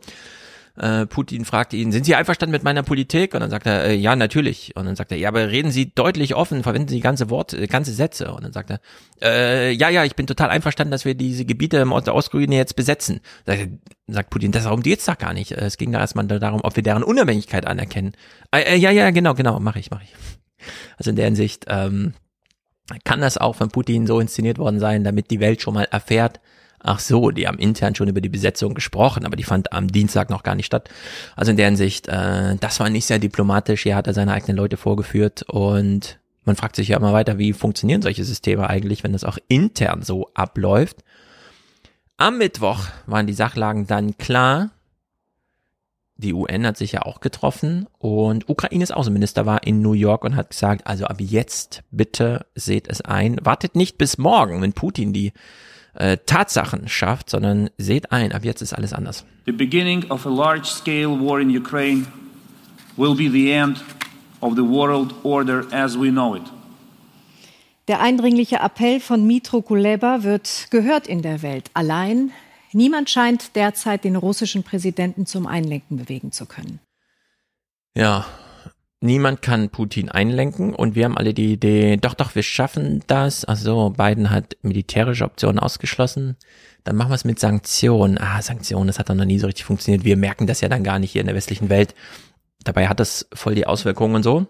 [SPEAKER 1] Äh, Putin fragt ihn, sind Sie einverstanden mit meiner Politik? Und dann sagt er, äh, ja, natürlich. Und dann sagt er, ja, aber reden Sie deutlich offen, verwenden Sie ganze Worte, äh, ganze Sätze. Und dann sagt er, äh, ja, ja, ich bin total einverstanden, dass wir diese Gebiete im Ostukraine jetzt besetzen. Sagt, sagt Putin, das darum geht's doch gar nicht. Es ging da erstmal darum, ob wir deren Unabhängigkeit anerkennen. Äh, äh, ja, ja, genau, genau, mache ich, mache ich. Also in der Hinsicht, ähm, kann das auch von Putin so inszeniert worden sein, damit die Welt schon mal erfährt, ach so, die haben intern schon über die Besetzung gesprochen, aber die fand am Dienstag noch gar nicht statt. Also in der Hinsicht, äh, das war nicht sehr diplomatisch, hier hat er seine eigenen Leute vorgeführt und man fragt sich ja immer weiter, wie funktionieren solche Systeme eigentlich, wenn das auch intern so abläuft. Am Mittwoch waren die Sachlagen dann klar die UN hat sich ja auch getroffen und Ukraines Außenminister war in New York und hat gesagt, also ab jetzt bitte seht es ein, wartet nicht bis morgen, wenn Putin die äh, Tatsachen schafft, sondern seht ein, ab jetzt ist alles anders.
[SPEAKER 12] The beginning of a large scale war in Ukraine will be the end of the world order as we know it.
[SPEAKER 9] Der eindringliche Appell von Mitro Kuleba wird gehört in der Welt. Allein Niemand scheint derzeit den russischen Präsidenten zum Einlenken bewegen zu können.
[SPEAKER 1] Ja, niemand kann Putin einlenken und wir haben alle die Idee, doch, doch, wir schaffen das. Also Biden hat militärische Optionen ausgeschlossen. Dann machen wir es mit Sanktionen. Ah, Sanktionen, das hat dann noch nie so richtig funktioniert. Wir merken das ja dann gar nicht hier in der westlichen Welt. Dabei hat das voll die Auswirkungen und so.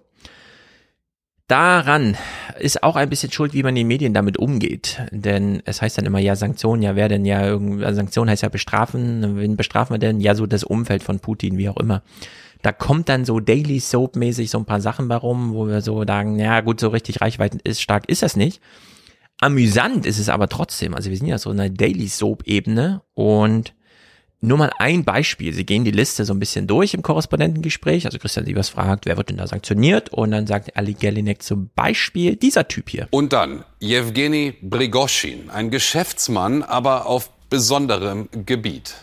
[SPEAKER 1] Daran ist auch ein bisschen schuld, wie man in den Medien damit umgeht. Denn es heißt dann immer, ja, Sanktionen, ja, wer denn ja, irgendwie, also Sanktionen heißt ja bestrafen. Wen bestrafen wir denn? Ja, so das Umfeld von Putin, wie auch immer. Da kommt dann so Daily Soap mäßig so ein paar Sachen warum, wo wir so sagen, ja, gut, so richtig reichweiten ist stark ist das nicht. Amüsant ist es aber trotzdem. Also wir sind ja so in einer Daily Soap Ebene und nur mal ein Beispiel. Sie gehen die Liste so ein bisschen durch im Korrespondentengespräch. Also Christian Sievers fragt, wer wird denn da sanktioniert? Und dann sagt Ali Gelinek zum Beispiel dieser Typ hier.
[SPEAKER 10] Und dann Jewgeni Brigoschin, ein Geschäftsmann, aber auf besonderem Gebiet.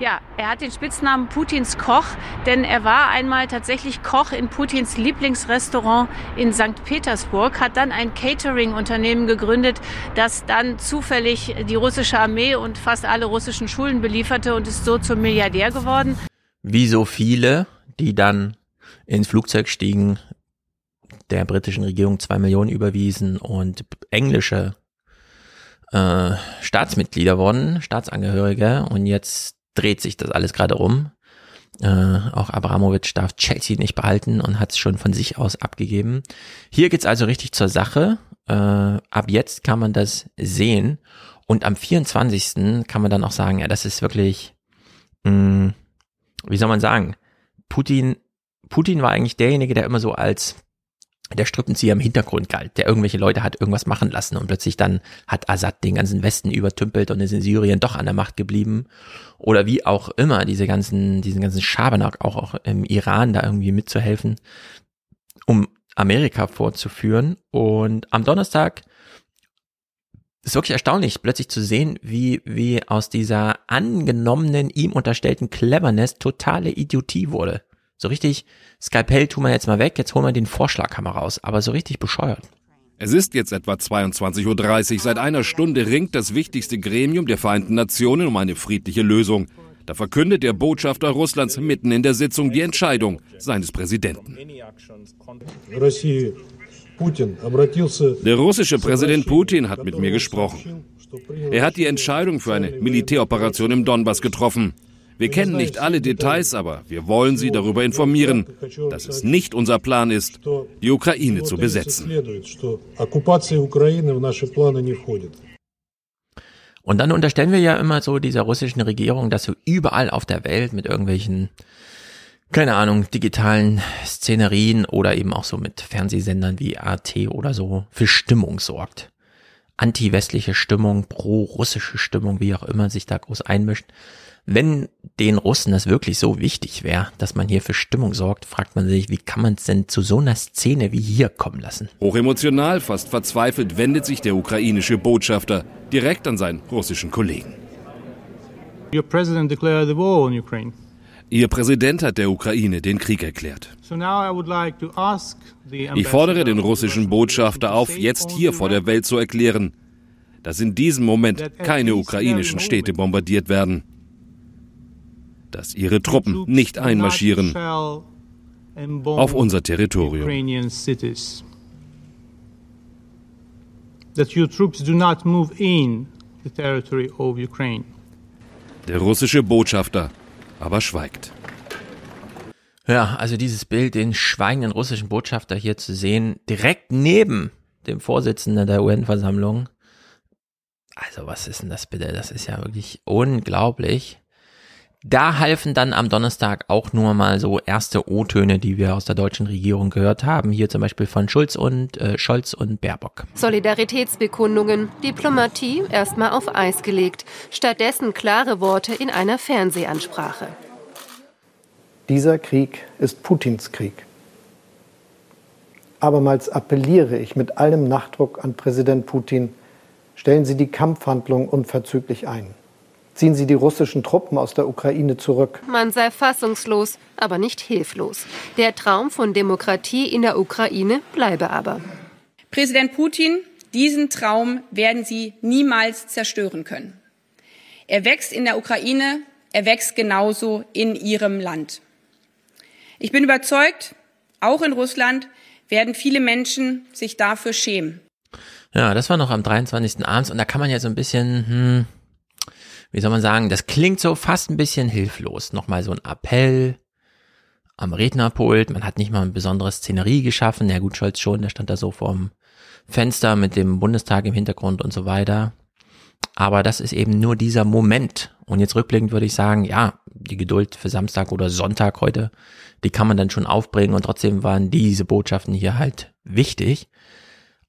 [SPEAKER 13] Ja, er hat den Spitznamen Putins Koch, denn er war einmal tatsächlich Koch in Putins Lieblingsrestaurant in St. Petersburg, hat dann ein Catering-Unternehmen gegründet, das dann zufällig die russische Armee und fast alle russischen Schulen belieferte und ist so zum Milliardär geworden.
[SPEAKER 1] Wie so viele, die dann ins Flugzeug stiegen, der britischen Regierung zwei Millionen überwiesen und englische äh, Staatsmitglieder wurden, Staatsangehörige und jetzt dreht sich das alles gerade rum. Äh, auch Abramowitsch darf Chelsea nicht behalten und hat es schon von sich aus abgegeben. Hier geht's also richtig zur Sache. Äh, ab jetzt kann man das sehen. Und am 24. kann man dann auch sagen, ja, das ist wirklich, mh, hm, wie soll man sagen, Putin, Putin war eigentlich derjenige, der immer so als der Strippenzieher im Hintergrund galt, der irgendwelche Leute hat irgendwas machen lassen und plötzlich dann hat Assad den ganzen Westen übertümpelt und ist in Syrien doch an der Macht geblieben oder wie auch immer diese ganzen diesen ganzen Schabernack auch, auch im Iran da irgendwie mitzuhelfen, um Amerika vorzuführen und am Donnerstag ist wirklich erstaunlich, plötzlich zu sehen, wie, wie aus dieser angenommenen, ihm unterstellten Cleverness totale Idiotie wurde. So richtig, Skalpell tun wir jetzt mal weg, jetzt holen wir den Vorschlaghammer raus, aber so richtig bescheuert.
[SPEAKER 14] Es ist jetzt etwa 22.30 Uhr. Seit einer Stunde ringt das wichtigste Gremium der Vereinten Nationen um eine friedliche Lösung. Da verkündet der Botschafter Russlands mitten in der Sitzung die Entscheidung seines Präsidenten. Der russische Präsident Putin hat mit mir gesprochen. Er hat die Entscheidung für eine Militäroperation im Donbass getroffen. Wir kennen nicht alle Details, aber wir wollen Sie darüber informieren, dass es nicht unser Plan ist, die Ukraine zu besetzen.
[SPEAKER 1] Und dann unterstellen wir ja immer so dieser russischen Regierung, dass so überall auf der Welt mit irgendwelchen, keine Ahnung, digitalen Szenerien oder eben auch so mit Fernsehsendern wie AT oder so für Stimmung sorgt. Anti-westliche Stimmung, pro-russische Stimmung, wie auch immer sich da groß einmischt. Wenn den Russen das wirklich so wichtig wäre, dass man hier für Stimmung sorgt, fragt man sich, wie kann man es denn zu so einer Szene wie hier kommen lassen?
[SPEAKER 14] Hochemotional, fast verzweifelt wendet sich der ukrainische Botschafter direkt an seinen russischen Kollegen.
[SPEAKER 15] Your president declared the war on Ukraine.
[SPEAKER 14] Ihr Präsident hat der Ukraine den Krieg erklärt. Ich fordere den russischen Botschafter auf, jetzt hier vor der Welt zu erklären, dass in diesem Moment keine ukrainischen Städte bombardiert werden dass ihre Truppen nicht einmarschieren auf unser Territorium. Der russische Botschafter aber schweigt.
[SPEAKER 1] Ja, also dieses Bild, den schweigenden russischen Botschafter hier zu sehen, direkt neben dem Vorsitzenden der UN-Versammlung. Also was ist denn das bitte? Das ist ja wirklich unglaublich. Da halfen dann am Donnerstag auch nur mal so erste O-Töne, die wir aus der deutschen Regierung gehört haben. Hier zum Beispiel von Schulz und äh, Scholz und Baerbock.
[SPEAKER 16] Solidaritätsbekundungen, Diplomatie erstmal auf Eis gelegt. Stattdessen klare Worte in einer Fernsehansprache.
[SPEAKER 6] Dieser Krieg ist Putins Krieg. Abermals appelliere ich mit allem Nachdruck an Präsident Putin, stellen Sie die Kampfhandlungen unverzüglich ein. Ziehen Sie die russischen Truppen aus der Ukraine zurück.
[SPEAKER 16] Man sei fassungslos, aber nicht hilflos. Der Traum von Demokratie in der Ukraine bleibe aber.
[SPEAKER 4] Präsident Putin, diesen Traum werden Sie niemals zerstören können. Er wächst in der Ukraine, er wächst genauso in Ihrem Land. Ich bin überzeugt, auch in Russland werden viele Menschen sich dafür schämen.
[SPEAKER 1] Ja, das war noch am 23. abends und da kann man ja so ein bisschen, hm, wie soll man sagen, das klingt so fast ein bisschen hilflos. Nochmal so ein Appell am Rednerpult. Man hat nicht mal eine besondere Szenerie geschaffen. Ja gut, Scholz schon, der stand da so vorm Fenster mit dem Bundestag im Hintergrund und so weiter. Aber das ist eben nur dieser Moment. Und jetzt rückblickend würde ich sagen, ja, die Geduld für Samstag oder Sonntag heute, die kann man dann schon aufbringen und trotzdem waren diese Botschaften hier halt wichtig.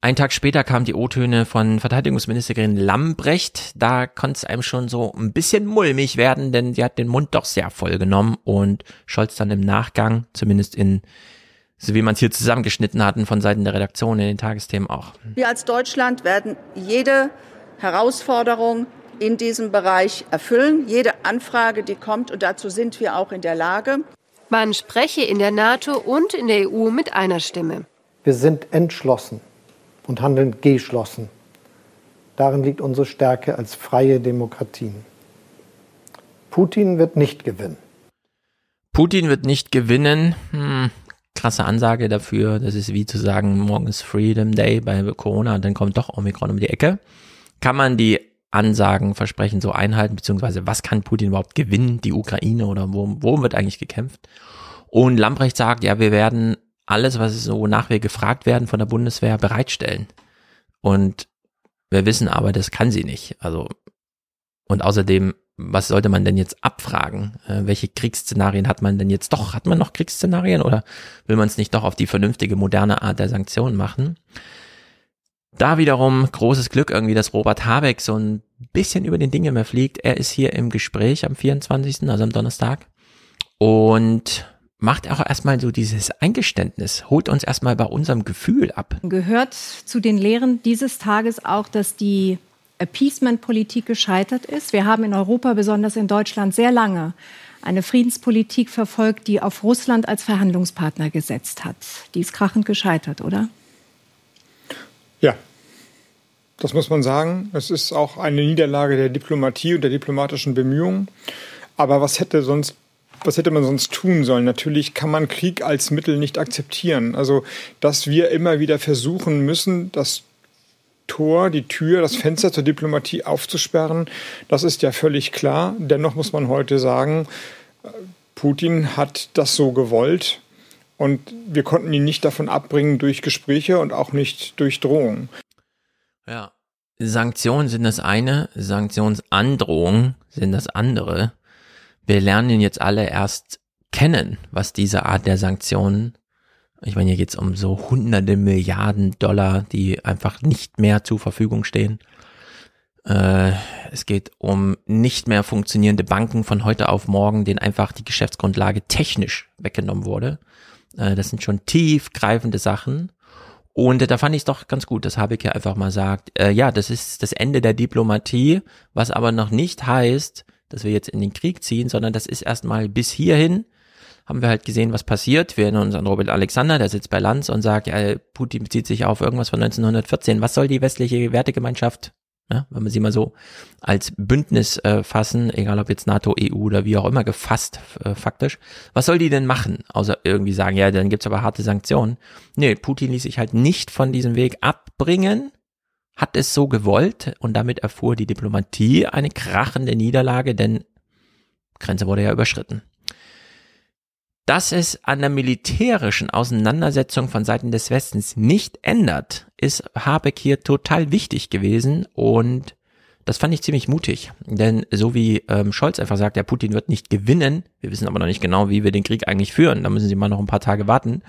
[SPEAKER 1] Ein Tag später kamen die O-Töne von Verteidigungsministerin Lambrecht. Da konnte es einem schon so ein bisschen mulmig werden, denn sie hat den Mund doch sehr voll genommen und Scholz dann im Nachgang, zumindest in, so wie man es hier zusammengeschnitten hatten von Seiten der Redaktion in den Tagesthemen auch.
[SPEAKER 17] Wir als Deutschland werden jede Herausforderung in diesem Bereich erfüllen, jede Anfrage, die kommt, und dazu sind wir auch in der Lage.
[SPEAKER 16] Man spreche in der NATO und in der EU mit einer Stimme.
[SPEAKER 6] Wir sind entschlossen und handeln geschlossen. Darin liegt unsere Stärke als freie Demokratien. Putin wird nicht gewinnen.
[SPEAKER 1] Putin wird nicht gewinnen. Hm, krasse Ansage dafür. Das ist wie zu sagen, morgen ist Freedom Day bei Corona und dann kommt doch Omikron um die Ecke. Kann man die Ansagen, Versprechen so einhalten, beziehungsweise was kann Putin überhaupt gewinnen, die Ukraine oder worum, worum wird eigentlich gekämpft? Und Lambrecht sagt, ja, wir werden alles, was so nach wir gefragt werden von der Bundeswehr, bereitstellen. Und wir wissen aber, das kann sie nicht. Also, und außerdem, was sollte man denn jetzt abfragen? Äh, welche Kriegsszenarien hat man denn jetzt doch? Hat man noch Kriegsszenarien oder will man es nicht doch auf die vernünftige, moderne Art der Sanktionen machen? Da wiederum großes Glück irgendwie, dass Robert Habeck so ein bisschen über den Dinge mehr fliegt. Er ist hier im Gespräch am 24., also am Donnerstag. Und macht auch erstmal so dieses Eingeständnis, holt uns erstmal bei unserem Gefühl ab.
[SPEAKER 9] Gehört zu den Lehren dieses Tages auch, dass die Appeasement-Politik gescheitert ist. Wir haben in Europa, besonders in Deutschland, sehr lange eine Friedenspolitik verfolgt, die auf Russland als Verhandlungspartner gesetzt hat. Die ist krachend gescheitert, oder?
[SPEAKER 8] Ja, das muss man sagen. Es ist auch eine Niederlage der Diplomatie und der diplomatischen Bemühungen. Aber was hätte sonst was hätte man sonst tun sollen? Natürlich kann man Krieg als Mittel nicht akzeptieren. Also, dass wir immer wieder versuchen müssen, das Tor, die Tür, das Fenster zur Diplomatie aufzusperren, das ist ja völlig klar. Dennoch muss man heute sagen, Putin hat das so gewollt und wir konnten ihn nicht davon abbringen durch Gespräche und auch nicht durch Drohungen.
[SPEAKER 1] Ja. Sanktionen sind das eine, Sanktionsandrohungen sind das andere wir lernen ihn jetzt alle erst kennen, was diese Art der Sanktionen, ich meine, hier geht es um so hunderte Milliarden Dollar, die einfach nicht mehr zur Verfügung stehen. Äh, es geht um nicht mehr funktionierende Banken von heute auf morgen, denen einfach die Geschäftsgrundlage technisch weggenommen wurde. Äh, das sind schon tiefgreifende Sachen. Und da fand ich es doch ganz gut, dass Habeck hier einfach mal sagt, äh, ja, das ist das Ende der Diplomatie, was aber noch nicht heißt, dass wir jetzt in den Krieg ziehen, sondern das ist erstmal bis hierhin haben wir halt gesehen, was passiert. Wir erinnern uns an Robert Alexander, der sitzt bei Lanz und sagt, ja, Putin bezieht sich auf irgendwas von 1914. Was soll die westliche Wertegemeinschaft, ja, wenn wir sie mal so als Bündnis äh, fassen, egal ob jetzt NATO, EU oder wie auch immer gefasst, äh, faktisch, was soll die denn machen? Außer irgendwie sagen, ja, dann gibt's aber harte Sanktionen. Nee, Putin ließ sich halt nicht von diesem Weg abbringen, hat es so gewollt und damit erfuhr die Diplomatie eine krachende Niederlage, denn Grenze wurde ja überschritten. Dass es an der militärischen Auseinandersetzung von Seiten des Westens nicht ändert, ist Habeck hier total wichtig gewesen und das fand ich ziemlich mutig, denn so wie ähm, Scholz einfach sagt, der Putin wird nicht gewinnen, wir wissen aber noch nicht genau, wie wir den Krieg eigentlich führen, da müssen Sie mal noch ein paar Tage warten,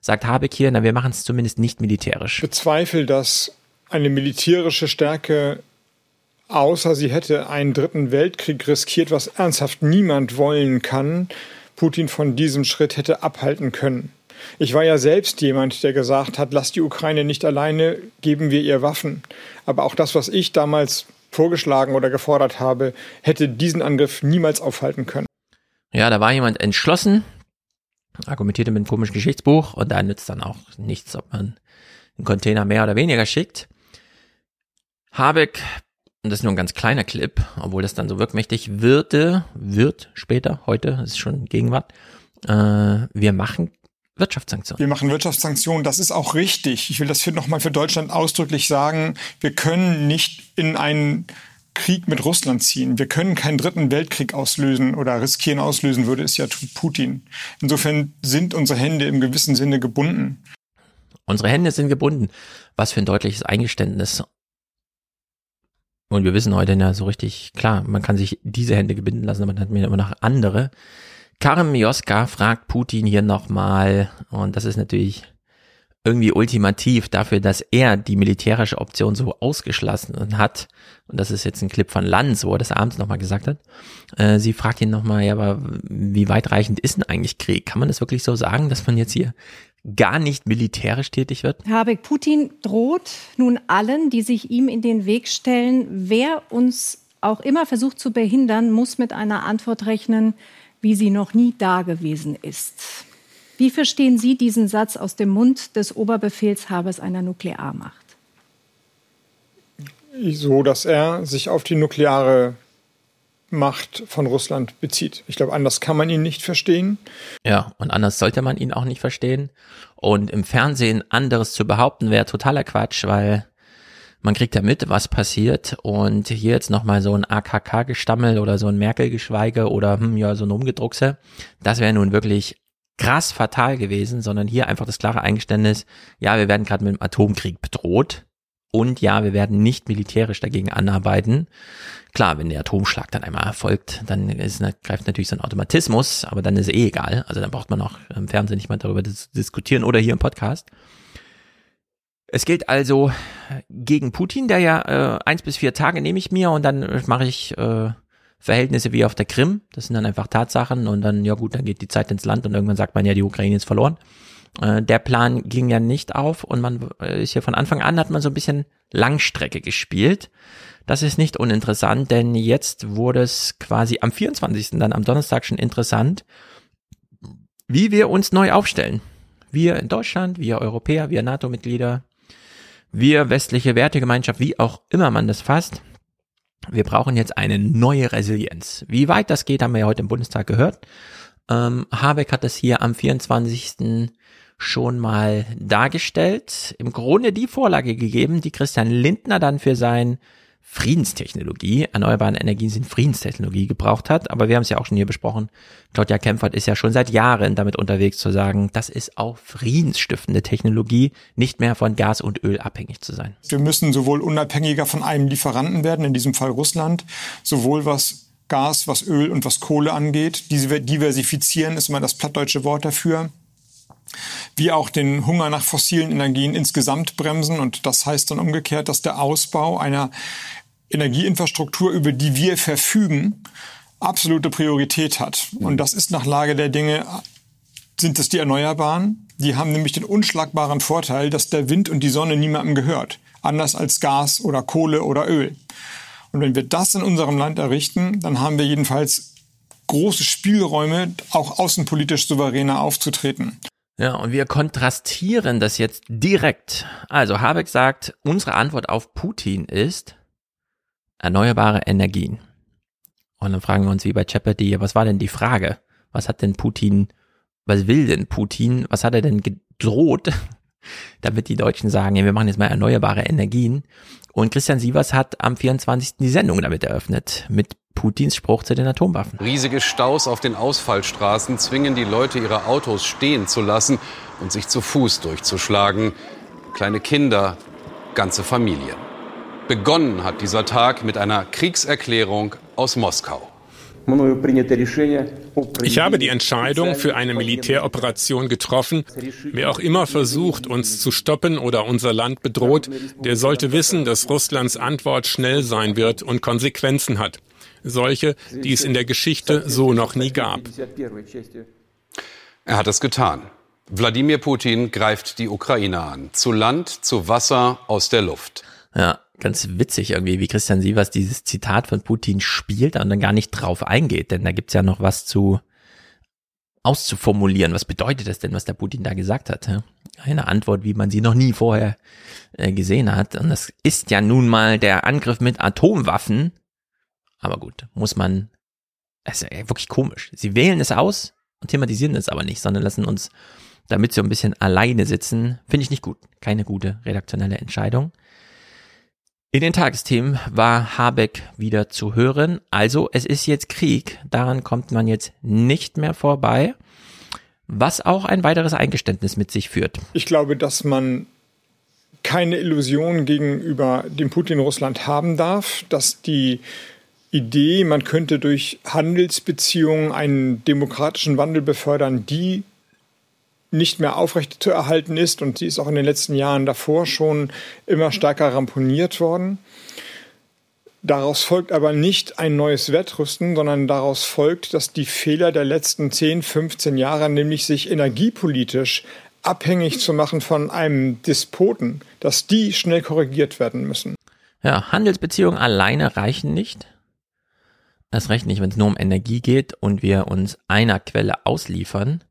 [SPEAKER 1] sagt Habeck hier, na wir machen es zumindest nicht militärisch.
[SPEAKER 8] Ich bezweifle, dass eine militärische Stärke, außer sie hätte einen dritten Weltkrieg riskiert, was ernsthaft niemand wollen kann, Putin von diesem Schritt hätte abhalten können. Ich war ja selbst jemand, der gesagt hat, lasst die Ukraine nicht alleine, geben wir ihr Waffen. Aber auch das, was ich damals vorgeschlagen oder gefordert habe, hätte diesen Angriff niemals aufhalten können.
[SPEAKER 1] Ja, da war jemand entschlossen, argumentierte mit einem komischen Geschichtsbuch und da nützt dann auch nichts, ob man einen Container mehr oder weniger schickt. Habeck, und das ist nur ein ganz kleiner Clip, obwohl das dann so wirkmächtig wirte, wird später, heute, das ist schon Gegenwart, äh, wir machen Wirtschaftssanktionen.
[SPEAKER 8] Wir machen Wirtschaftssanktionen. Das ist auch richtig. Ich will das hier nochmal für Deutschland ausdrücklich sagen. Wir können nicht in einen Krieg mit Russland ziehen. Wir können keinen dritten Weltkrieg auslösen oder riskieren auslösen, würde es ja Putin. Insofern sind unsere Hände im gewissen Sinne gebunden.
[SPEAKER 1] Unsere Hände sind gebunden. Was für ein deutliches Eingeständnis. Und wir wissen heute ja so richtig, klar, man kann sich diese Hände gebinden lassen, aber dann hat man immer noch andere. Karim Mioska fragt Putin hier nochmal, und das ist natürlich irgendwie ultimativ dafür, dass er die militärische Option so ausgeschlossen hat. Und das ist jetzt ein Clip von Lanz, wo er das abends nochmal gesagt hat. Äh, sie fragt ihn nochmal, ja, aber wie weitreichend ist denn eigentlich Krieg? Kann man das wirklich so sagen, dass man jetzt hier gar nicht militärisch tätig wird?
[SPEAKER 9] Herr Habeck, Putin droht nun allen, die sich ihm in den Weg stellen. Wer uns auch immer versucht zu behindern, muss mit einer Antwort rechnen, wie sie noch nie dagewesen ist. Wie verstehen Sie diesen Satz aus dem Mund des Oberbefehlshabers einer Nuklearmacht?
[SPEAKER 8] So, dass er sich auf die nukleare Macht von Russland bezieht. Ich glaube, anders kann man ihn nicht verstehen.
[SPEAKER 1] Ja, und anders sollte man ihn auch nicht verstehen. Und im Fernsehen anderes zu behaupten, wäre totaler Quatsch, weil man kriegt ja mit, was passiert und hier jetzt nochmal so ein AKK-Gestammel oder so ein Merkel-Geschweige oder hm, ja, so ein Umgedruckse, das wäre nun wirklich krass fatal gewesen, sondern hier einfach das klare Eingeständnis, ja, wir werden gerade mit dem Atomkrieg bedroht und ja, wir werden nicht militärisch dagegen anarbeiten. Klar, wenn der Atomschlag dann einmal erfolgt, dann ist, greift natürlich so ein Automatismus, aber dann ist eh egal. Also dann braucht man auch im Fernsehen nicht mal darüber diskutieren oder hier im Podcast. Es gilt also gegen Putin, der ja äh, eins bis vier Tage nehme ich mir und dann mache ich äh, Verhältnisse wie auf der Krim. Das sind dann einfach Tatsachen und dann, ja gut, dann geht die Zeit ins Land und irgendwann sagt man ja, die Ukraine ist verloren. Äh, der Plan ging ja nicht auf und man äh, ist ja von Anfang an hat man so ein bisschen Langstrecke gespielt. Das ist nicht uninteressant, denn jetzt wurde es quasi am 24. dann am Donnerstag schon interessant, wie wir uns neu aufstellen. Wir in Deutschland, wir Europäer, wir NATO-Mitglieder, wir westliche Wertegemeinschaft, wie auch immer man das fasst, wir brauchen jetzt eine neue Resilienz. Wie weit das geht, haben wir ja heute im Bundestag gehört. Ähm, Habeck hat das hier am 24. schon mal dargestellt. Im Grunde die Vorlage gegeben, die Christian Lindner dann für sein Friedenstechnologie, erneuerbare Energien sind Friedenstechnologie gebraucht hat. Aber wir haben es ja auch schon hier besprochen. Claudia Kempfert ist ja schon seit Jahren damit unterwegs zu sagen, das ist auch friedensstiftende Technologie, nicht mehr von Gas und Öl abhängig zu sein.
[SPEAKER 8] Wir müssen sowohl unabhängiger von einem Lieferanten werden, in diesem Fall Russland, sowohl was Gas, was Öl und was Kohle angeht. Diese diversifizieren ist immer das plattdeutsche Wort dafür wie auch den Hunger nach fossilen Energien insgesamt bremsen. Und das heißt dann umgekehrt, dass der Ausbau einer Energieinfrastruktur, über die wir verfügen, absolute Priorität hat. Und das ist nach Lage der Dinge, sind es die Erneuerbaren. Die haben nämlich den unschlagbaren Vorteil, dass der Wind und die Sonne niemandem gehört. Anders als Gas oder Kohle oder Öl. Und wenn wir das in unserem Land errichten, dann haben wir jedenfalls große Spielräume, auch außenpolitisch souveräner aufzutreten.
[SPEAKER 1] Ja, und wir kontrastieren das jetzt direkt. Also Habeck sagt, unsere Antwort auf Putin ist, erneuerbare Energien. Und dann fragen wir uns wie bei Jeopardy, was war denn die Frage? Was hat denn Putin, was will denn Putin, was hat er denn gedroht, damit die Deutschen sagen, ja, wir machen jetzt mal erneuerbare Energien. Und Christian Sievers hat am 24. die Sendung damit eröffnet, mit Putins Spruch zu den Atomwaffen.
[SPEAKER 10] Riesige Staus auf den Ausfallstraßen zwingen die Leute, ihre Autos stehen zu lassen und sich zu Fuß durchzuschlagen. Kleine Kinder, ganze Familien. Begonnen hat dieser Tag mit einer Kriegserklärung aus Moskau.
[SPEAKER 18] Ich habe die Entscheidung für eine Militäroperation getroffen. Wer auch immer versucht, uns zu stoppen oder unser Land bedroht, der sollte wissen, dass Russlands Antwort schnell sein wird und Konsequenzen hat. Solche, die es in der Geschichte so noch nie gab.
[SPEAKER 10] Er hat es getan. Wladimir Putin greift die Ukraine an. Zu Land, zu Wasser, aus der Luft.
[SPEAKER 1] Ja, ganz witzig irgendwie, wie Christian Sievers dieses Zitat von Putin spielt und dann gar nicht drauf eingeht, denn da gibt's ja noch was zu auszuformulieren. Was bedeutet das denn, was der Putin da gesagt hat? Eine Antwort, wie man sie noch nie vorher äh, gesehen hat. Und das ist ja nun mal der Angriff mit Atomwaffen. Aber gut, muss man, es ist ja wirklich komisch. Sie wählen es aus, und thematisieren es aber nicht, sondern lassen uns damit so ein bisschen alleine sitzen. Finde ich nicht gut. Keine gute redaktionelle Entscheidung. In den Tagesthemen war Habeck wieder zu hören. Also es ist jetzt Krieg. Daran kommt man jetzt nicht mehr vorbei. Was auch ein weiteres Eingeständnis mit sich führt.
[SPEAKER 8] Ich glaube, dass man keine Illusion gegenüber dem Putin-Russland haben darf, dass die Idee, man könnte durch Handelsbeziehungen einen demokratischen Wandel befördern, die nicht mehr aufrecht zu erhalten ist und sie ist auch in den letzten Jahren davor schon immer stärker ramponiert worden. Daraus folgt aber nicht ein neues Wettrüsten, sondern daraus folgt, dass die Fehler der letzten 10, 15 Jahre, nämlich sich energiepolitisch abhängig zu machen von einem Despoten, dass die schnell korrigiert werden müssen.
[SPEAKER 1] Ja, Handelsbeziehungen alleine reichen nicht. Das reicht nicht, wenn es nur um Energie geht und wir uns einer Quelle ausliefern.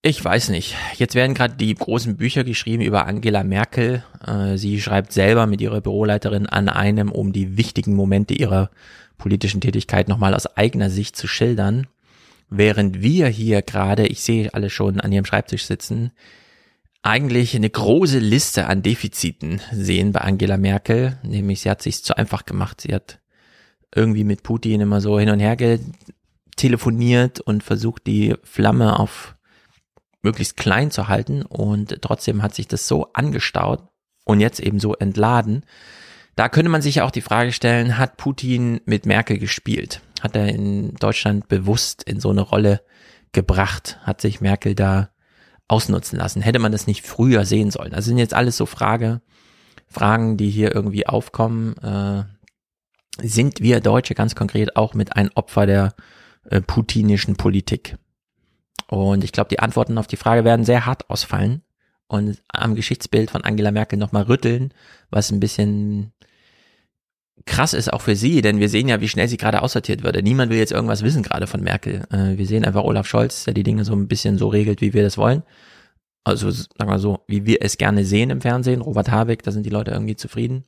[SPEAKER 1] Ich weiß nicht. Jetzt werden gerade die großen Bücher geschrieben über Angela Merkel. Äh, sie schreibt selber mit ihrer Büroleiterin an einem, um die wichtigen Momente ihrer politischen Tätigkeit nochmal aus eigener Sicht zu schildern. Während wir hier gerade, ich sehe alle schon an ihrem Schreibtisch sitzen, eigentlich eine große Liste an Defiziten sehen bei Angela Merkel. Nämlich sie hat sich zu einfach gemacht. Sie hat irgendwie mit Putin immer so hin und her telefoniert und versucht die Flamme auf möglichst klein zu halten und trotzdem hat sich das so angestaut und jetzt eben so entladen. Da könnte man sich auch die Frage stellen, hat Putin mit Merkel gespielt? Hat er in Deutschland bewusst in so eine Rolle gebracht? Hat sich Merkel da ausnutzen lassen? Hätte man das nicht früher sehen sollen? Das sind jetzt alles so Frage, Fragen, die hier irgendwie aufkommen. Äh, sind wir Deutsche ganz konkret auch mit ein Opfer der äh, putinischen Politik? Und ich glaube, die Antworten auf die Frage werden sehr hart ausfallen und am Geschichtsbild von Angela Merkel nochmal rütteln, was ein bisschen krass ist auch für sie, denn wir sehen ja, wie schnell sie gerade aussortiert würde. Niemand will jetzt irgendwas wissen gerade von Merkel. Äh, wir sehen einfach Olaf Scholz, der die Dinge so ein bisschen so regelt, wie wir das wollen. Also sagen wir so, wie wir es gerne sehen im Fernsehen. Robert Habeck, da sind die Leute irgendwie zufrieden.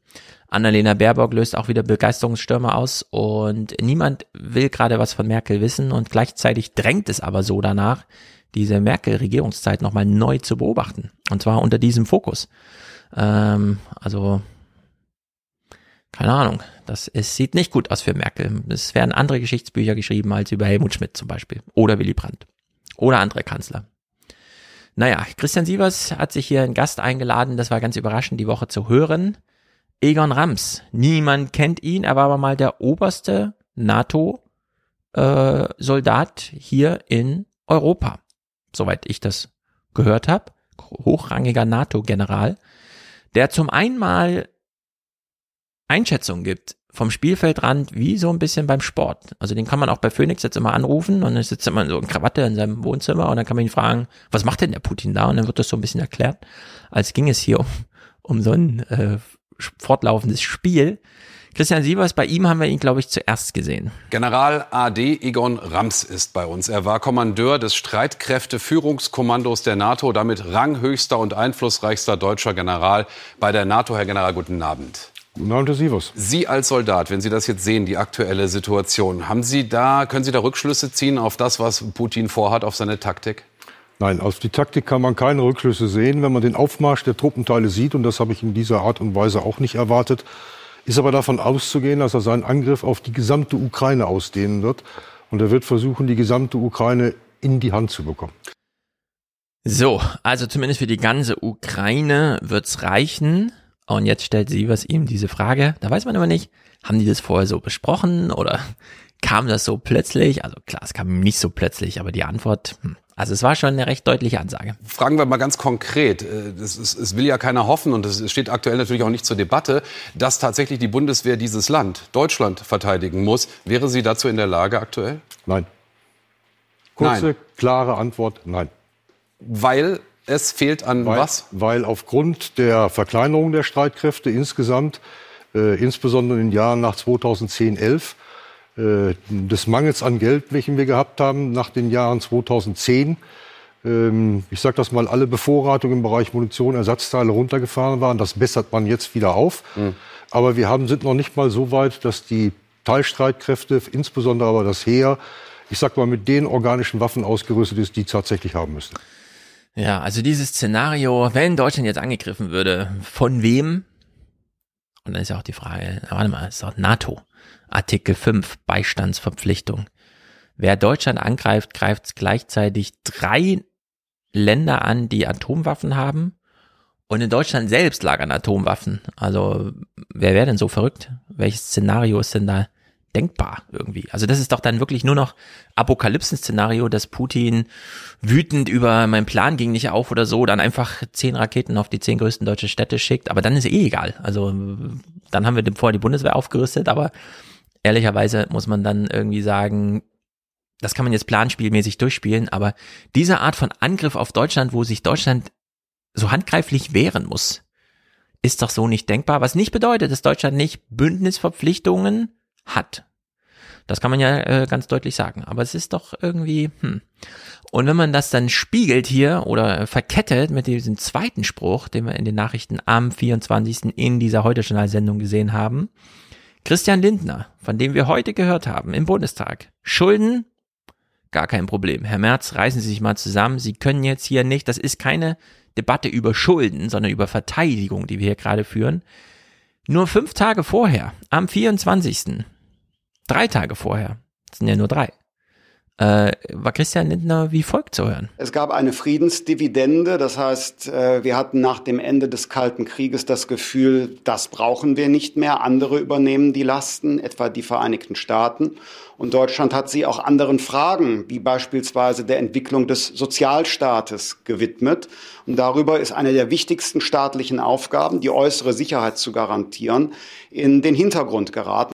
[SPEAKER 1] Annalena Baerbock löst auch wieder Begeisterungsstürme aus und niemand will gerade was von Merkel wissen und gleichzeitig drängt es aber so danach, diese Merkel-Regierungszeit nochmal neu zu beobachten. Und zwar unter diesem Fokus. Ähm, also, keine Ahnung. Das es sieht nicht gut aus für Merkel. Es werden andere Geschichtsbücher geschrieben als über Helmut Schmidt zum Beispiel. Oder Willy Brandt. Oder andere Kanzler. Naja, Christian Sievers hat sich hier einen Gast eingeladen. Das war ganz überraschend, die Woche zu hören. Egon Rams. Niemand kennt ihn, er war aber mal der oberste NATO-Soldat äh, hier in Europa. Soweit ich das gehört habe. Hochrangiger NATO-General, der zum einen mal Einschätzungen gibt vom Spielfeldrand wie so ein bisschen beim Sport. Also den kann man auch bei Phoenix jetzt immer anrufen und dann sitzt immer so in Krawatte in seinem Wohnzimmer und dann kann man ihn fragen, was macht denn der Putin da? Und dann wird das so ein bisschen erklärt, als ging es hier um, um so ein äh, fortlaufendes Spiel. Christian Sievers, bei ihm haben wir ihn, glaube ich, zuerst gesehen.
[SPEAKER 10] General AD Egon Rams ist bei uns. Er war Kommandeur des Streitkräfteführungskommandos der NATO, damit ranghöchster und einflussreichster deutscher General bei der NATO. Herr General, guten Abend. Sie als Soldat, wenn Sie das jetzt sehen, die aktuelle Situation, haben Sie da, können Sie da Rückschlüsse ziehen auf das, was Putin vorhat, auf seine Taktik?
[SPEAKER 19] Nein, auf die Taktik kann man keine Rückschlüsse sehen. Wenn man den Aufmarsch der Truppenteile sieht, und das habe ich in dieser Art und Weise auch nicht erwartet, ist aber davon auszugehen, dass er seinen Angriff auf die gesamte Ukraine ausdehnen wird. Und er wird versuchen, die gesamte Ukraine in die Hand zu bekommen.
[SPEAKER 1] So, also zumindest für die ganze Ukraine wird's reichen. Und jetzt stellt sie was ihm diese Frage. Da weiß man aber nicht, haben die das vorher so besprochen oder kam das so plötzlich? Also klar, es kam nicht so plötzlich, aber die Antwort, hm, also es war schon eine recht deutliche Ansage.
[SPEAKER 10] Fragen wir mal ganz konkret. Es, äh, es will ja keiner hoffen und es steht aktuell natürlich auch nicht zur Debatte, dass tatsächlich die Bundeswehr dieses Land, Deutschland, verteidigen muss. Wäre sie dazu in der Lage aktuell?
[SPEAKER 19] Nein. Kurze, nein. klare Antwort, nein.
[SPEAKER 10] Weil es fehlt an
[SPEAKER 19] weil,
[SPEAKER 10] was?
[SPEAKER 19] Weil aufgrund der Verkleinerung der Streitkräfte insgesamt, äh, insbesondere in den Jahren nach 2010, 11, äh, des Mangels an Geld, welchen wir gehabt haben nach den Jahren 2010. Ähm, ich sage das mal, alle Bevorratungen im Bereich Munition, Ersatzteile runtergefahren waren. Das bessert man jetzt wieder auf. Mhm. Aber wir haben, sind noch nicht mal so weit, dass die Teilstreitkräfte, insbesondere aber das Heer, ich sag mal, mit den organischen Waffen ausgerüstet ist, die tatsächlich haben müssen.
[SPEAKER 1] Ja, also dieses Szenario, wenn Deutschland jetzt angegriffen würde, von wem? Und dann ist ja auch die Frage, warte mal, ist doch NATO. Artikel 5, Beistandsverpflichtung. Wer Deutschland angreift, greift gleichzeitig drei Länder an, die Atomwaffen haben. Und in Deutschland selbst lagern Atomwaffen. Also wer wäre denn so verrückt? Welches Szenario ist denn da denkbar irgendwie? Also das ist doch dann wirklich nur noch Apokalypsen-Szenario, dass Putin wütend über mein Plan ging nicht auf oder so, dann einfach zehn Raketen auf die zehn größten deutsche Städte schickt. Aber dann ist eh egal. Also dann haben wir vorher die Bundeswehr aufgerüstet, aber ehrlicherweise muss man dann irgendwie sagen, das kann man jetzt planspielmäßig durchspielen, aber diese Art von Angriff auf Deutschland, wo sich Deutschland so handgreiflich wehren muss, ist doch so nicht denkbar, was nicht bedeutet, dass Deutschland nicht Bündnisverpflichtungen hat. Das kann man ja äh, ganz deutlich sagen, aber es ist doch irgendwie, hm. Und wenn man das dann spiegelt hier oder verkettet mit diesem zweiten Spruch, den wir in den Nachrichten am 24. in dieser Heute-Journal-Sendung gesehen haben, Christian Lindner, von dem wir heute gehört haben im Bundestag, Schulden Gar kein Problem. Herr Merz, reißen Sie sich mal zusammen. Sie können jetzt hier nicht, das ist keine Debatte über Schulden, sondern über Verteidigung, die wir hier gerade führen. Nur fünf Tage vorher, am 24. Drei Tage vorher, das sind ja nur drei, äh, war Christian Lindner wie folgt zu hören.
[SPEAKER 20] Es gab eine Friedensdividende, das heißt, äh, wir hatten nach dem Ende des Kalten Krieges das Gefühl, das brauchen wir nicht mehr, andere übernehmen die Lasten, etwa die Vereinigten Staaten. Und Deutschland hat sie auch anderen Fragen, wie beispielsweise der Entwicklung des Sozialstaates gewidmet. Und darüber ist eine der wichtigsten staatlichen Aufgaben, die äußere Sicherheit zu garantieren, in den Hintergrund geraten.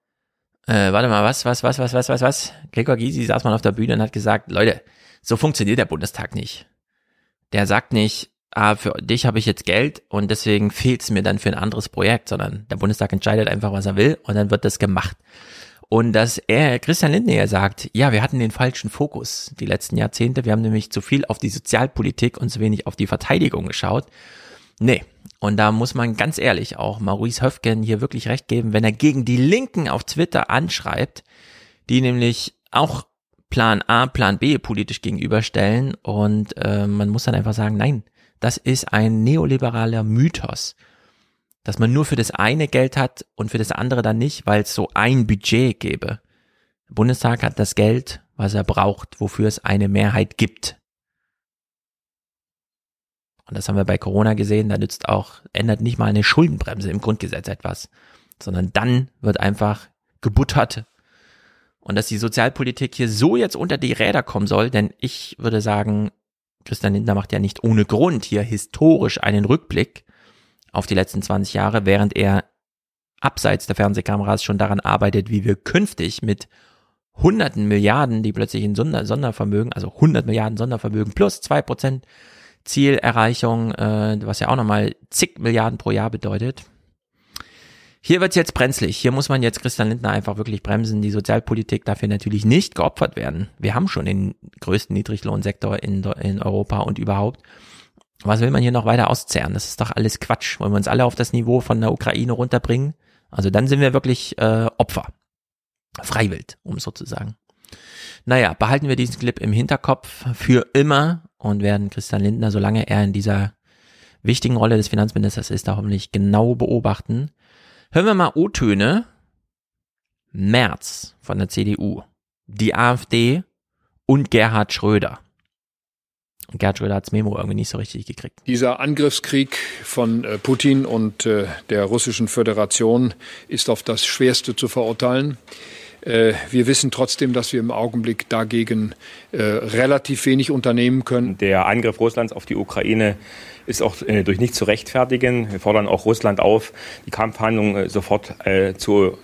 [SPEAKER 1] Äh, warte mal, was, was, was, was, was, was, was? Gregor Gysi saß mal auf der Bühne und hat gesagt, Leute, so funktioniert der Bundestag nicht. Der sagt nicht, ah, für dich habe ich jetzt Geld und deswegen fehlt es mir dann für ein anderes Projekt, sondern der Bundestag entscheidet einfach, was er will und dann wird das gemacht. Und dass er, Christian Lindner sagt, ja, wir hatten den falschen Fokus die letzten Jahrzehnte, wir haben nämlich zu viel auf die Sozialpolitik und zu wenig auf die Verteidigung geschaut. Nee, und da muss man ganz ehrlich auch Maurice Höfgen hier wirklich recht geben, wenn er gegen die Linken auf Twitter anschreibt, die nämlich auch Plan A, Plan B politisch gegenüberstellen und äh, man muss dann einfach sagen, nein, das ist ein neoliberaler Mythos, dass man nur für das eine Geld hat und für das andere dann nicht, weil es so ein Budget gäbe. Der Bundestag hat das Geld, was er braucht, wofür es eine Mehrheit gibt. Und das haben wir bei Corona gesehen, da nützt auch, ändert nicht mal eine Schuldenbremse im Grundgesetz etwas, sondern dann wird einfach gebuttert. Und dass die Sozialpolitik hier so jetzt unter die Räder kommen soll, denn ich würde sagen, Christian Lindner macht ja nicht ohne Grund hier historisch einen Rückblick auf die letzten 20 Jahre, während er abseits der Fernsehkameras schon daran arbeitet, wie wir künftig mit hunderten Milliarden, die plötzlich in Sonder Sondervermögen, also 100 Milliarden Sondervermögen plus zwei Prozent Zielerreichung, äh, was ja auch nochmal zig Milliarden pro Jahr bedeutet. Hier wird's jetzt brenzlig. Hier muss man jetzt Christian Lindner einfach wirklich bremsen. Die Sozialpolitik darf hier natürlich nicht geopfert werden. Wir haben schon den größten Niedriglohnsektor in, in Europa und überhaupt. Was will man hier noch weiter auszerren? Das ist doch alles Quatsch. Wollen wir uns alle auf das Niveau von der Ukraine runterbringen? Also dann sind wir wirklich äh, Opfer. Freiwild, um so zu sagen. Naja, behalten wir diesen Clip im Hinterkopf für immer und werden Christian Lindner, solange er in dieser wichtigen Rolle des Finanzministers ist, da hoffentlich genau beobachten. Hören wir mal O-Töne. Merz von der CDU, die AfD und Gerhard Schröder. Gerhard Schröder hat's Memo irgendwie nicht so richtig gekriegt.
[SPEAKER 21] Dieser Angriffskrieg von äh, Putin und äh, der russischen Föderation ist auf das Schwerste zu verurteilen. Äh, wir wissen trotzdem, dass wir im Augenblick dagegen äh, relativ wenig unternehmen können.
[SPEAKER 22] Der Angriff Russlands auf die Ukraine ist auch äh, durch nichts zu rechtfertigen. Wir fordern auch Russland auf, die Kampfhandlungen sofort zu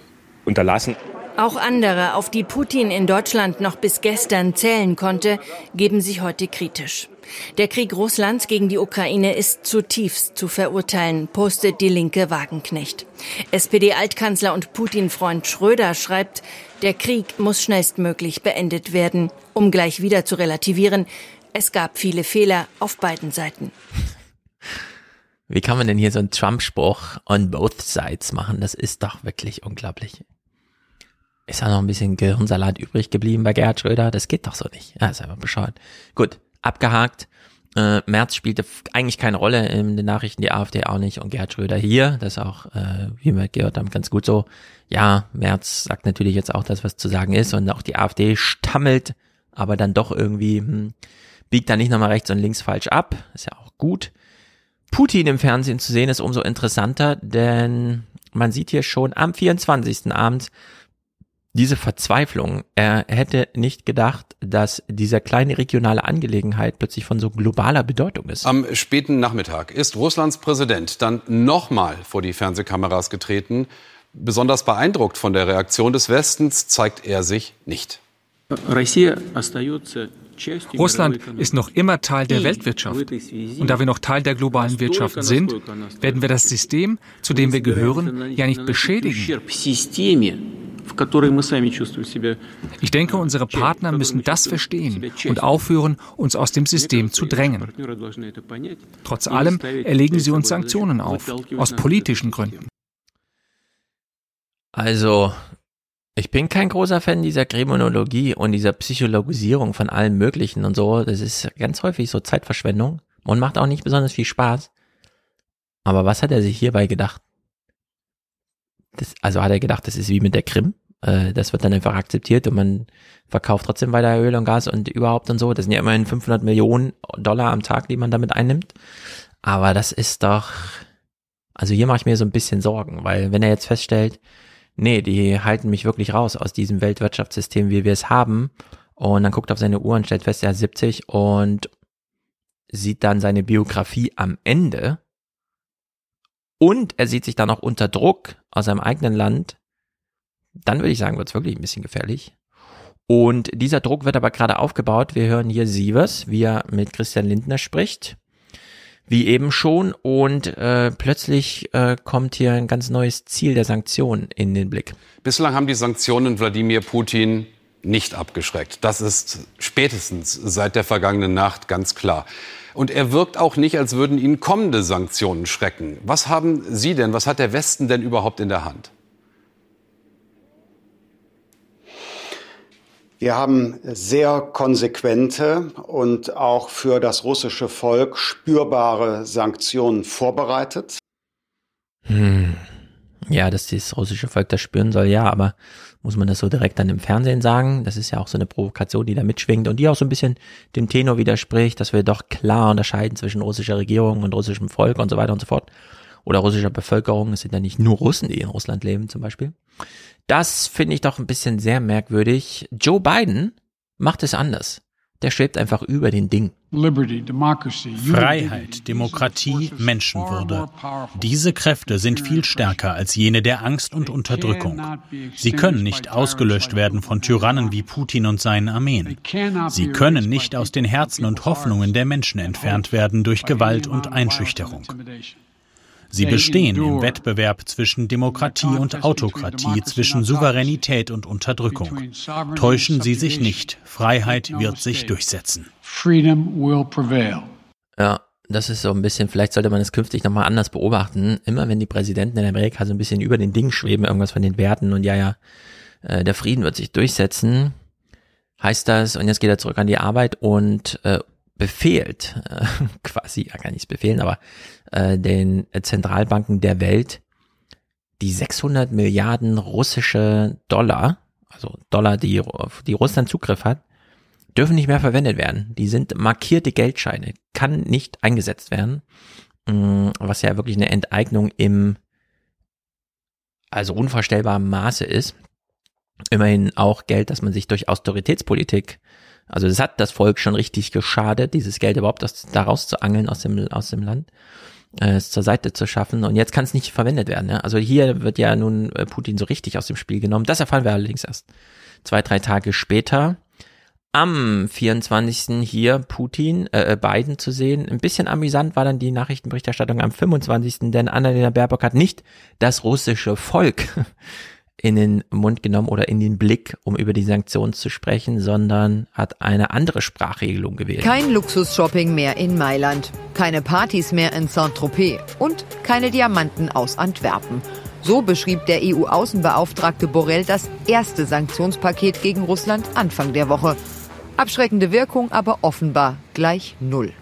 [SPEAKER 22] unterlassen.
[SPEAKER 23] Auch andere, auf die Putin in Deutschland noch bis gestern zählen konnte, geben sich heute kritisch. Der Krieg Russlands gegen die Ukraine ist zutiefst zu verurteilen, postet die linke Wagenknecht. SPD-Altkanzler und Putin-Freund Schröder schreibt, der Krieg muss schnellstmöglich beendet werden, um gleich wieder zu relativieren. Es gab viele Fehler auf beiden Seiten.
[SPEAKER 1] Wie kann man denn hier so einen Trump-Spruch on both sides machen? Das ist doch wirklich unglaublich. ist da noch ein bisschen Gehirnsalat übrig geblieben bei Gerhard Schröder? Das geht doch so nicht. Ja, ist einfach bescheuert. Gut, abgehakt. Äh, Merz spielte eigentlich keine Rolle in den Nachrichten, die AfD auch nicht und Gerhard Schröder hier, das auch, äh, wie wir gehört haben, ganz gut so. Ja, Merz sagt natürlich jetzt auch das, was zu sagen ist und auch die AfD stammelt, aber dann doch irgendwie hm, biegt da nicht nochmal rechts und links falsch ab, ist ja auch gut. Putin im Fernsehen zu sehen ist umso interessanter, denn man sieht hier schon am 24. Abend diese Verzweiflung. Er hätte nicht gedacht, dass diese kleine regionale Angelegenheit plötzlich von so globaler Bedeutung ist.
[SPEAKER 10] Am späten Nachmittag ist Russlands Präsident dann nochmal vor die Fernsehkameras getreten. Besonders beeindruckt von der Reaktion des Westens zeigt er sich nicht.
[SPEAKER 24] Russland ist noch immer Teil der Weltwirtschaft. Und da wir noch Teil der globalen Wirtschaft sind, werden wir das System, zu dem wir gehören, ja nicht beschädigen. Ich denke, unsere Partner müssen das verstehen und aufhören, uns aus dem System zu drängen. Trotz allem erlegen sie uns Sanktionen auf, aus politischen Gründen.
[SPEAKER 1] Also, ich bin kein großer Fan dieser Kriminologie und dieser Psychologisierung von allem Möglichen und so. Das ist ganz häufig so Zeitverschwendung und macht auch nicht besonders viel Spaß. Aber was hat er sich hierbei gedacht? Das, also hat er gedacht, das ist wie mit der Krim. Äh, das wird dann einfach akzeptiert und man verkauft trotzdem weiter Öl und Gas und überhaupt und so. Das sind ja immerhin 500 Millionen Dollar am Tag, die man damit einnimmt. Aber das ist doch, also hier mache ich mir so ein bisschen Sorgen, weil wenn er jetzt feststellt, nee, die halten mich wirklich raus aus diesem Weltwirtschaftssystem, wie wir es haben, und dann guckt auf seine Uhr und stellt fest, er ist 70 und sieht dann seine Biografie am Ende und er sieht sich dann auch unter Druck aus seinem eigenen Land, dann würde ich sagen, wird es wirklich ein bisschen gefährlich. Und dieser Druck wird aber gerade aufgebaut. Wir hören hier Sievers, wie er mit Christian Lindner spricht, wie eben schon. Und äh, plötzlich äh, kommt hier ein ganz neues Ziel der Sanktionen in den Blick.
[SPEAKER 10] Bislang haben die Sanktionen Wladimir Putin nicht abgeschreckt. Das ist spätestens seit der vergangenen Nacht ganz klar. Und er wirkt auch nicht, als würden ihn kommende Sanktionen schrecken. Was haben Sie denn, was hat der Westen denn überhaupt in der Hand?
[SPEAKER 20] Wir haben sehr konsequente und auch für das russische Volk spürbare Sanktionen vorbereitet.
[SPEAKER 1] Hm. Ja, dass das russische Volk das spüren soll, ja, aber muss man das so direkt dann im Fernsehen sagen? Das ist ja auch so eine Provokation, die da mitschwingt und die auch so ein bisschen dem Tenor widerspricht, dass wir doch klar unterscheiden zwischen russischer Regierung und russischem Volk und so weiter und so fort. Oder russischer Bevölkerung. Es sind ja nicht nur Russen, die in Russland leben, zum Beispiel. Das finde ich doch ein bisschen sehr merkwürdig. Joe Biden macht es anders. Der schwebt einfach über den Ding.
[SPEAKER 25] Freiheit, Demokratie, Menschenwürde. Diese Kräfte sind viel stärker als jene der Angst und Unterdrückung. Sie können nicht ausgelöscht werden von Tyrannen wie Putin und seinen Armeen. Sie können nicht aus den Herzen und Hoffnungen der Menschen entfernt werden durch Gewalt und Einschüchterung. Sie bestehen im Wettbewerb zwischen Demokratie und Autokratie, zwischen Souveränität und Unterdrückung. Täuschen Sie sich nicht, Freiheit wird sich durchsetzen.
[SPEAKER 1] Ja, das ist so ein bisschen, vielleicht sollte man es künftig nochmal anders beobachten. Immer wenn die Präsidenten in Amerika so ein bisschen über den Ding schweben, irgendwas von den Werten und ja, ja, äh, der Frieden wird sich durchsetzen, heißt das, und jetzt geht er zurück an die Arbeit und äh, befehlt, äh, quasi, ja gar nichts befehlen, aber äh, den Zentralbanken der Welt, die 600 Milliarden russische Dollar, also Dollar, die, die Russland Zugriff hat, dürfen nicht mehr verwendet werden. Die sind markierte Geldscheine, kann nicht eingesetzt werden, mm, was ja wirklich eine Enteignung im, also unvorstellbarem Maße ist. Immerhin auch Geld, das man sich durch Austeritätspolitik also es hat das Volk schon richtig geschadet, dieses Geld überhaupt aus, daraus zu angeln aus dem, aus dem Land, äh, es zur Seite zu schaffen. Und jetzt kann es nicht verwendet werden. Ja? Also hier wird ja nun äh, Putin so richtig aus dem Spiel genommen. Das erfahren wir allerdings erst zwei, drei Tage später. Am 24. hier Putin, äh, äh, Biden zu sehen. Ein bisschen amüsant war dann die Nachrichtenberichterstattung am 25. Denn Annalena Baerbock hat nicht das russische Volk in den Mund genommen oder in den Blick, um über die Sanktionen zu sprechen, sondern hat eine andere Sprachregelung gewählt.
[SPEAKER 26] Kein Luxusshopping mehr in Mailand, keine Partys mehr in Saint-Tropez und keine Diamanten aus Antwerpen. So beschrieb der EU-Außenbeauftragte Borrell das erste Sanktionspaket gegen Russland Anfang der Woche. Abschreckende Wirkung aber offenbar gleich null.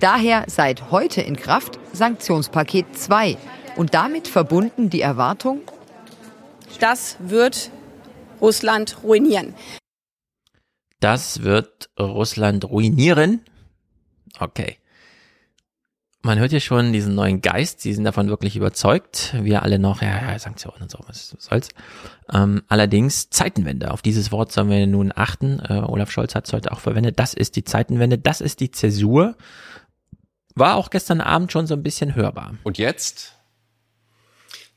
[SPEAKER 26] Daher seit heute in Kraft Sanktionspaket 2 und damit verbunden die Erwartung,
[SPEAKER 4] das wird Russland ruinieren.
[SPEAKER 1] Das wird Russland ruinieren. Okay. Man hört hier schon diesen neuen Geist, sie sind davon wirklich überzeugt. Wir alle noch, ja, ja, Sanktionen und so, was soll's. Ähm, allerdings Zeitenwende, auf dieses Wort sollen wir nun achten. Äh, Olaf Scholz hat es heute auch verwendet. Das ist die Zeitenwende, das ist die Zäsur. War auch gestern Abend schon so ein bisschen hörbar.
[SPEAKER 10] Und jetzt?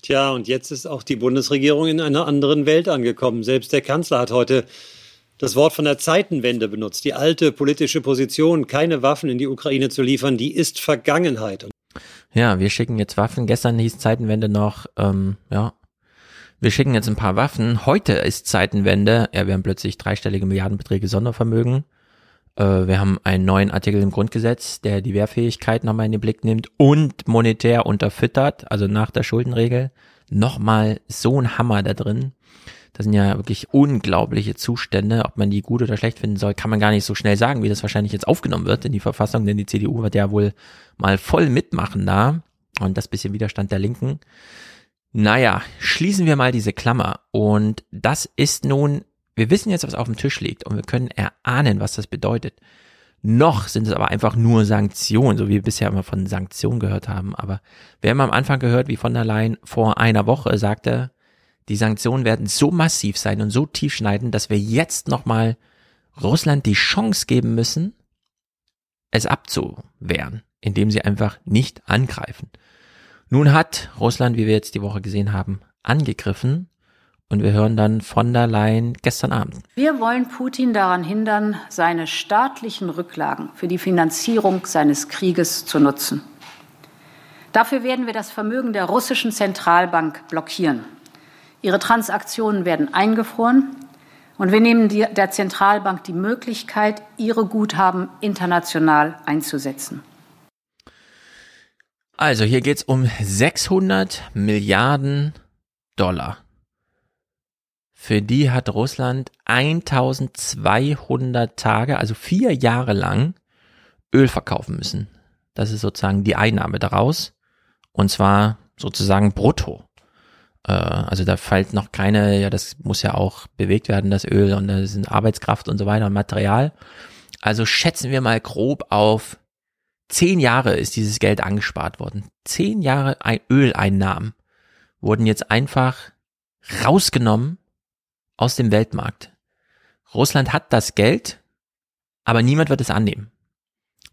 [SPEAKER 27] Tja, und jetzt ist auch die Bundesregierung in einer anderen Welt angekommen. Selbst der Kanzler hat heute das Wort von der Zeitenwende benutzt. Die alte politische Position, keine Waffen in die Ukraine zu liefern, die ist Vergangenheit.
[SPEAKER 1] Ja, wir schicken jetzt Waffen. Gestern hieß Zeitenwende noch, ähm, ja, wir schicken jetzt ein paar Waffen. Heute ist Zeitenwende. Ja, wir haben plötzlich dreistellige Milliardenbeträge Sondervermögen. Äh, wir haben einen neuen Artikel im Grundgesetz, der die Wehrfähigkeit nochmal in den Blick nimmt und monetär unterfüttert, also nach der Schuldenregel. Nochmal so ein Hammer da drin. Das sind ja wirklich unglaubliche Zustände. Ob man die gut oder schlecht finden soll, kann man gar nicht so schnell sagen, wie das wahrscheinlich jetzt aufgenommen wird in die Verfassung, denn die CDU wird ja wohl mal voll mitmachen da. Und das bisschen Widerstand der Linken. Naja, schließen wir mal diese Klammer. Und das ist nun, wir wissen jetzt, was auf dem Tisch liegt und wir können erahnen, was das bedeutet. Noch sind es aber einfach nur Sanktionen, so wie wir bisher immer von Sanktionen gehört haben. Aber wir haben am Anfang gehört, wie von der Leyen vor einer Woche sagte, die Sanktionen werden so massiv sein und so tiefschneiden, dass wir jetzt nochmal Russland die Chance geben müssen, es abzuwehren, indem sie einfach nicht angreifen. Nun hat Russland, wie wir jetzt die Woche gesehen haben, angegriffen und wir hören dann von der Leyen gestern Abend.
[SPEAKER 28] Wir wollen Putin daran hindern, seine staatlichen Rücklagen für die Finanzierung seines Krieges zu nutzen. Dafür werden wir das Vermögen der russischen Zentralbank blockieren. Ihre Transaktionen werden eingefroren und wir nehmen der Zentralbank die Möglichkeit, ihre Guthaben international einzusetzen.
[SPEAKER 1] Also hier geht es um 600 Milliarden Dollar. Für die hat Russland 1200 Tage, also vier Jahre lang, Öl verkaufen müssen. Das ist sozusagen die Einnahme daraus. Und zwar sozusagen brutto. Äh, also da fällt noch keine, ja, das muss ja auch bewegt werden, das Öl und da sind Arbeitskraft und so weiter und Material. Also schätzen wir mal grob auf zehn Jahre ist dieses Geld angespart worden. Zehn Jahre Öleinnahmen wurden jetzt einfach rausgenommen aus dem Weltmarkt. Russland hat das Geld, aber niemand wird es annehmen.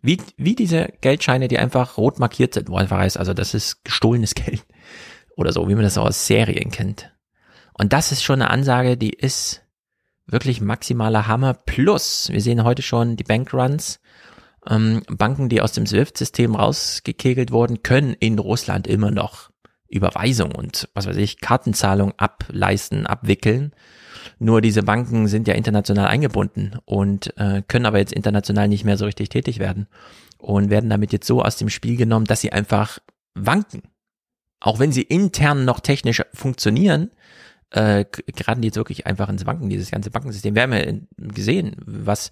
[SPEAKER 1] Wie, wie diese Geldscheine, die einfach rot markiert sind, wo einfach heißt, also das ist gestohlenes Geld oder so, wie man das auch aus Serien kennt. Und das ist schon eine Ansage, die ist wirklich maximaler Hammer. Plus, wir sehen heute schon die Bankruns. Ähm, Banken, die aus dem SWIFT-System rausgekegelt wurden, können in Russland immer noch Überweisung und was weiß ich, Kartenzahlung ableisten, abwickeln. Nur diese Banken sind ja international eingebunden und äh, können aber jetzt international nicht mehr so richtig tätig werden und werden damit jetzt so aus dem Spiel genommen, dass sie einfach wanken auch wenn sie intern noch technisch funktionieren, äh, geraten die jetzt wirklich einfach ins Wanken, dieses ganze Bankensystem. Wir haben ja gesehen, was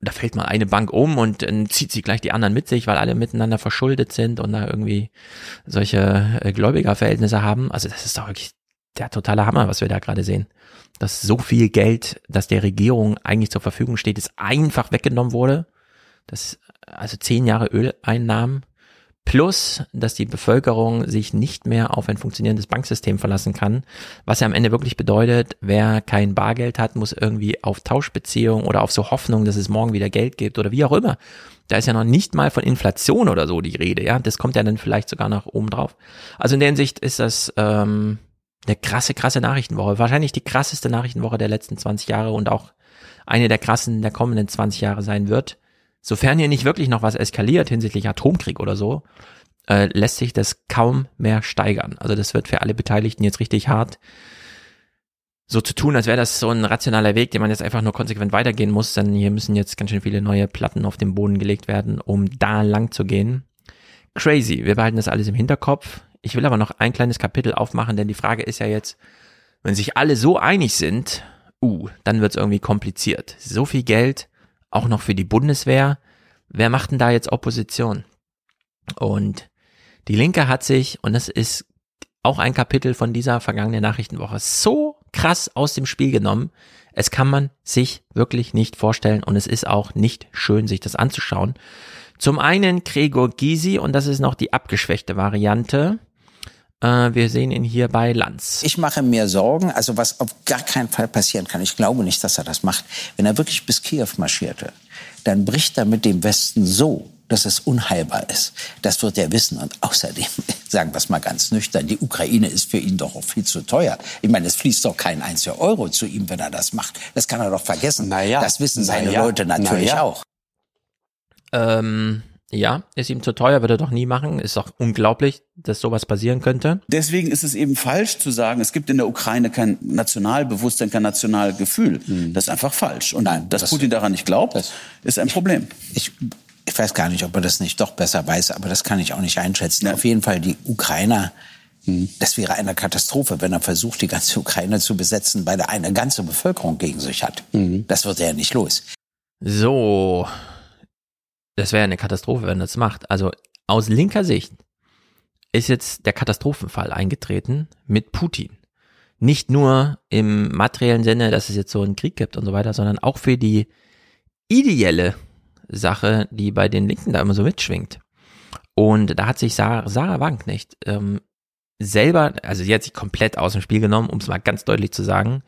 [SPEAKER 1] da fällt mal eine Bank um und dann zieht sie gleich die anderen mit sich, weil alle miteinander verschuldet sind und da irgendwie solche äh, Gläubigerverhältnisse haben. Also das ist doch wirklich der totale Hammer, was wir da gerade sehen. Dass so viel Geld, das der Regierung eigentlich zur Verfügung steht, ist einfach weggenommen wurde. Das, also zehn Jahre Öleinnahmen Plus, dass die Bevölkerung sich nicht mehr auf ein funktionierendes Banksystem verlassen kann, was ja am Ende wirklich bedeutet, wer kein Bargeld hat, muss irgendwie auf Tauschbeziehungen oder auf so Hoffnung, dass es morgen wieder Geld gibt oder wie auch immer. Da ist ja noch nicht mal von Inflation oder so die Rede, ja. Das kommt ja dann vielleicht sogar nach oben drauf. Also in der Hinsicht ist das ähm, eine krasse, krasse Nachrichtenwoche. Wahrscheinlich die krasseste Nachrichtenwoche der letzten 20 Jahre und auch eine der krassen der kommenden 20 Jahre sein wird. Sofern hier nicht wirklich noch was eskaliert hinsichtlich Atomkrieg oder so, äh, lässt sich das kaum mehr steigern. Also das wird für alle Beteiligten jetzt richtig hart. So zu tun, als wäre das so ein rationaler Weg, den man jetzt einfach nur konsequent weitergehen muss, denn hier müssen jetzt ganz schön viele neue Platten auf den Boden gelegt werden, um da lang zu gehen. Crazy. Wir behalten das alles im Hinterkopf. Ich will aber noch ein kleines Kapitel aufmachen, denn die Frage ist ja jetzt, wenn sich alle so einig sind, uh, dann wird's irgendwie kompliziert. So viel Geld, auch noch für die Bundeswehr. Wer macht denn da jetzt Opposition? Und die Linke hat sich, und das ist auch ein Kapitel von dieser vergangenen Nachrichtenwoche, so krass aus dem Spiel genommen. Es kann man sich wirklich nicht vorstellen und es ist auch nicht schön, sich das anzuschauen. Zum einen Gregor Gysi und das ist noch die abgeschwächte Variante. Äh, wir sehen ihn hier bei Lanz.
[SPEAKER 29] Ich mache mir Sorgen, also was auf gar keinen Fall passieren kann. Ich glaube nicht, dass er das macht. Wenn er wirklich bis Kiew marschierte, dann bricht er mit dem Westen so, dass es unheilbar ist. Das wird er wissen. Und außerdem, sagen wir es mal ganz nüchtern, die Ukraine ist für ihn doch auch viel zu teuer. Ich meine, es fließt doch kein einziger Euro zu ihm, wenn er das macht. Das kann er doch vergessen.
[SPEAKER 30] Naja,
[SPEAKER 29] das wissen seine
[SPEAKER 30] naja,
[SPEAKER 29] Leute natürlich
[SPEAKER 30] naja.
[SPEAKER 29] auch.
[SPEAKER 1] Ähm, ja, ist ihm zu teuer, wird er doch nie machen. Ist doch unglaublich, dass sowas passieren könnte.
[SPEAKER 31] Deswegen ist es eben falsch zu sagen, es gibt in der Ukraine kein Nationalbewusstsein, kein Nationalgefühl. Das ist einfach falsch. Und
[SPEAKER 29] Nein,
[SPEAKER 31] dass
[SPEAKER 29] das-
[SPEAKER 31] Putin daran nicht glaubt, ist ein Problem.
[SPEAKER 29] Ich, ich weiß gar nicht, ob er das nicht doch besser weiß, aber das kann ich auch nicht einschätzen. Auf jeden Fall die Ukrainer, das wäre eine Katastrophe, wenn er versucht, die ganze Ukraine zu besetzen, weil er eine ganze Bevölkerung gegen sich hat. Das wird er ja nicht los.
[SPEAKER 1] So. Das wäre eine Katastrophe, wenn das macht. Also aus linker Sicht ist jetzt der Katastrophenfall eingetreten mit Putin. Nicht nur im materiellen Sinne, dass es jetzt so einen Krieg gibt und so weiter, sondern auch für die ideelle Sache, die bei den Linken da immer so mitschwingt. Und da hat sich Sarah, Sarah Wagenknecht ähm, selber, also sie hat sich komplett aus dem Spiel genommen, um es mal ganz deutlich zu sagen,